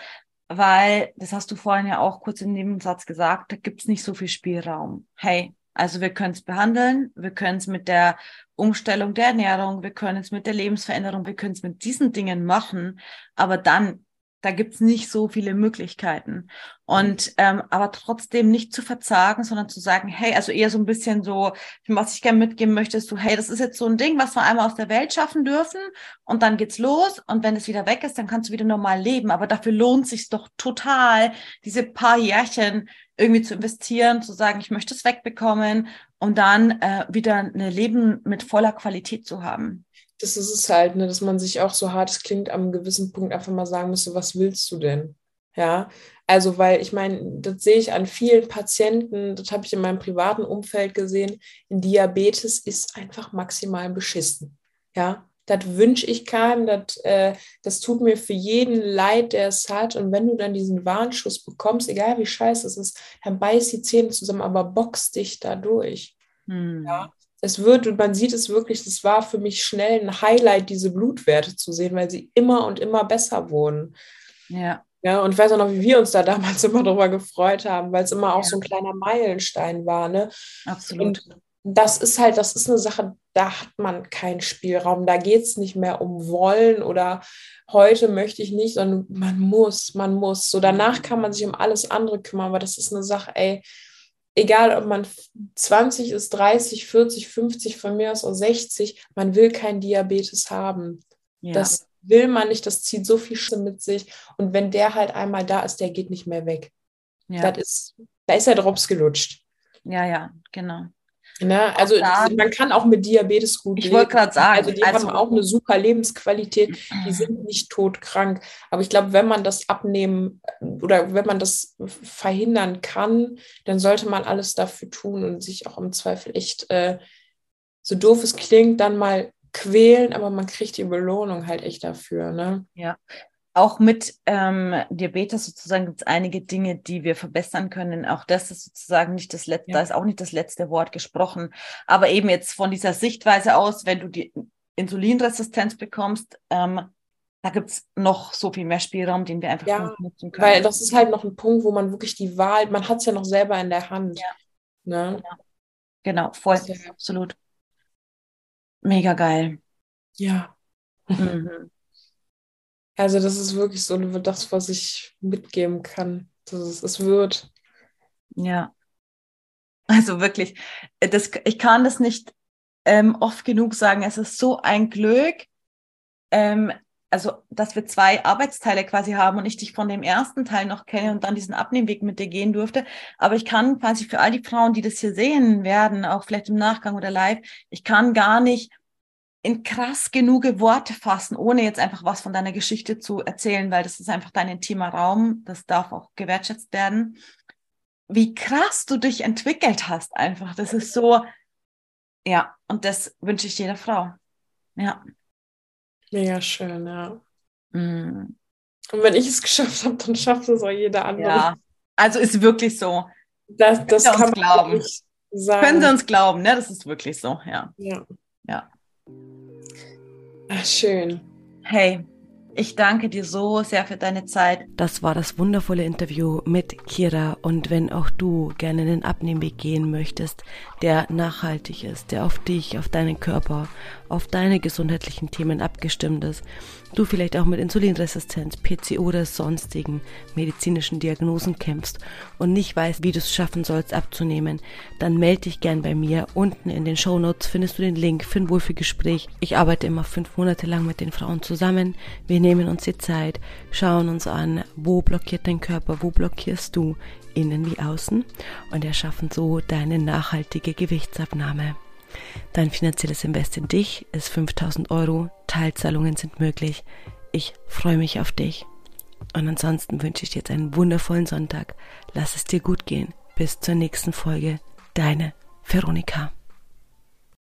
weil, das hast du vorhin ja auch kurz im Nebensatz gesagt, da gibt es nicht so viel Spielraum. Hey, also wir können es behandeln, wir können es mit der Umstellung der Ernährung, wir können es mit der Lebensveränderung, wir können es mit diesen Dingen machen, aber dann, da gibt's nicht so viele Möglichkeiten. Und ähm, aber trotzdem nicht zu verzagen, sondern zu sagen, hey, also eher so ein bisschen so, was ich gerne mitgeben möchte, ist so, hey, das ist jetzt so ein Ding, was wir einmal aus der Welt schaffen dürfen und dann geht's los und wenn es wieder weg ist, dann kannst du wieder normal leben. Aber dafür lohnt sich doch total, diese paar Jährchen irgendwie zu investieren, zu sagen, ich möchte es wegbekommen und dann äh, wieder ein Leben mit voller Qualität zu haben. Das ist es halt, ne, dass man sich auch so hart es klingt, am gewissen Punkt einfach mal sagen müsste, was willst du denn? Ja, also weil ich meine, das sehe ich an vielen Patienten, das habe ich in meinem privaten Umfeld gesehen, Diabetes ist einfach maximal beschissen. Ja, das wünsche ich keinem, das, äh, das tut mir für jeden leid, der es hat. Und wenn du dann diesen Warnschuss bekommst, egal wie scheiße es ist, dann beiß die Zähne zusammen, aber box dich da durch. Hm. Ja, es wird, und man sieht es wirklich, das war für mich schnell ein Highlight, diese Blutwerte zu sehen, weil sie immer und immer besser wurden. Ja. Ja, und ich weiß auch noch, wie wir uns da damals immer darüber gefreut haben, weil es immer auch ja. so ein kleiner Meilenstein war. Ne? Absolut. Und das ist halt, das ist eine Sache, da hat man keinen Spielraum. Da geht es nicht mehr um wollen oder heute möchte ich nicht, sondern man muss, man muss. So danach kann man sich um alles andere kümmern, aber das ist eine Sache, ey, egal ob man 20 ist, 30, 40, 50, von mir aus auch 60, man will keinen Diabetes haben. Ja. Das will man nicht, das zieht so viel Scheiße mit sich. Und wenn der halt einmal da ist, der geht nicht mehr weg. Ja. Das ist, da ist der Drops gelutscht. Ja, ja, genau. Ne? Also dann, man kann auch mit Diabetes gut leben. Ich wollte gerade sagen. Also die also, haben auch eine super Lebensqualität, die sind nicht todkrank. Aber ich glaube, wenn man das abnehmen oder wenn man das verhindern kann, dann sollte man alles dafür tun und sich auch im Zweifel echt, äh, so doof es klingt, dann mal quälen, aber man kriegt die Belohnung halt echt dafür. Ne? Ja, auch mit ähm, Diabetes sozusagen gibt es einige Dinge, die wir verbessern können. Auch das ist sozusagen nicht das letzte, ja. da ist auch nicht das letzte Wort gesprochen. Aber eben jetzt von dieser Sichtweise aus, wenn du die Insulinresistenz bekommst, ähm, da gibt es noch so viel mehr Spielraum, den wir einfach ja, nutzen können. Weil das ist halt noch ein Punkt, wo man wirklich die Wahl, man hat es ja noch selber in der Hand. Ja. Ne? Genau. genau, voll, ja. absolut. Mega geil. Ja. Mhm. Also das ist wirklich so das, was ich mitgeben kann. Das ist, es wird. Ja. Also wirklich, das, ich kann das nicht ähm, oft genug sagen. Es ist so ein Glück, ähm, also dass wir zwei Arbeitsteile quasi haben und ich dich von dem ersten Teil noch kenne und dann diesen Abnehmweg mit dir gehen durfte. Aber ich kann quasi für all die Frauen, die das hier sehen werden, auch vielleicht im Nachgang oder live, ich kann gar nicht in krass genug Worte fassen, ohne jetzt einfach was von deiner Geschichte zu erzählen, weil das ist einfach dein intimer Raum, das darf auch gewertschätzt werden. Wie krass du dich entwickelt hast einfach. Das ist so, ja, und das wünsche ich jeder Frau. Ja. Mega schön, ja. Mm. Und wenn ich es geschafft habe, dann schafft es auch jeder andere. Ja, also ist wirklich so. Das, das kann man glauben. Sagen. Können Sie uns glauben, ne? Das ist wirklich so, ja. Ja. Ja. Ach, schön. Hey, ich danke dir so sehr für deine Zeit. Das war das wundervolle Interview mit Kira. Und wenn auch du gerne einen Abnehmweg gehen möchtest, der nachhaltig ist, der auf dich, auf deinen Körper, auf deine gesundheitlichen Themen abgestimmt ist, du vielleicht auch mit Insulinresistenz, PCO oder sonstigen medizinischen Diagnosen kämpfst und nicht weißt, wie du es schaffen sollst abzunehmen, dann melde dich gern bei mir. Unten in den Show Notes findest du den Link für ein Wohlfühlgespräch. Ich arbeite immer fünf Monate lang mit den Frauen zusammen. Wir nehmen uns die Zeit, schauen uns an, wo blockiert dein Körper, wo blockierst du, innen wie außen und erschaffen so deine nachhaltige Gewichtsabnahme. Dein finanzielles Invest in dich ist 5000 Euro. Teilzahlungen sind möglich. Ich freue mich auf dich. Und ansonsten wünsche ich dir jetzt einen wundervollen Sonntag. Lass es dir gut gehen. Bis zur nächsten Folge. Deine Veronika.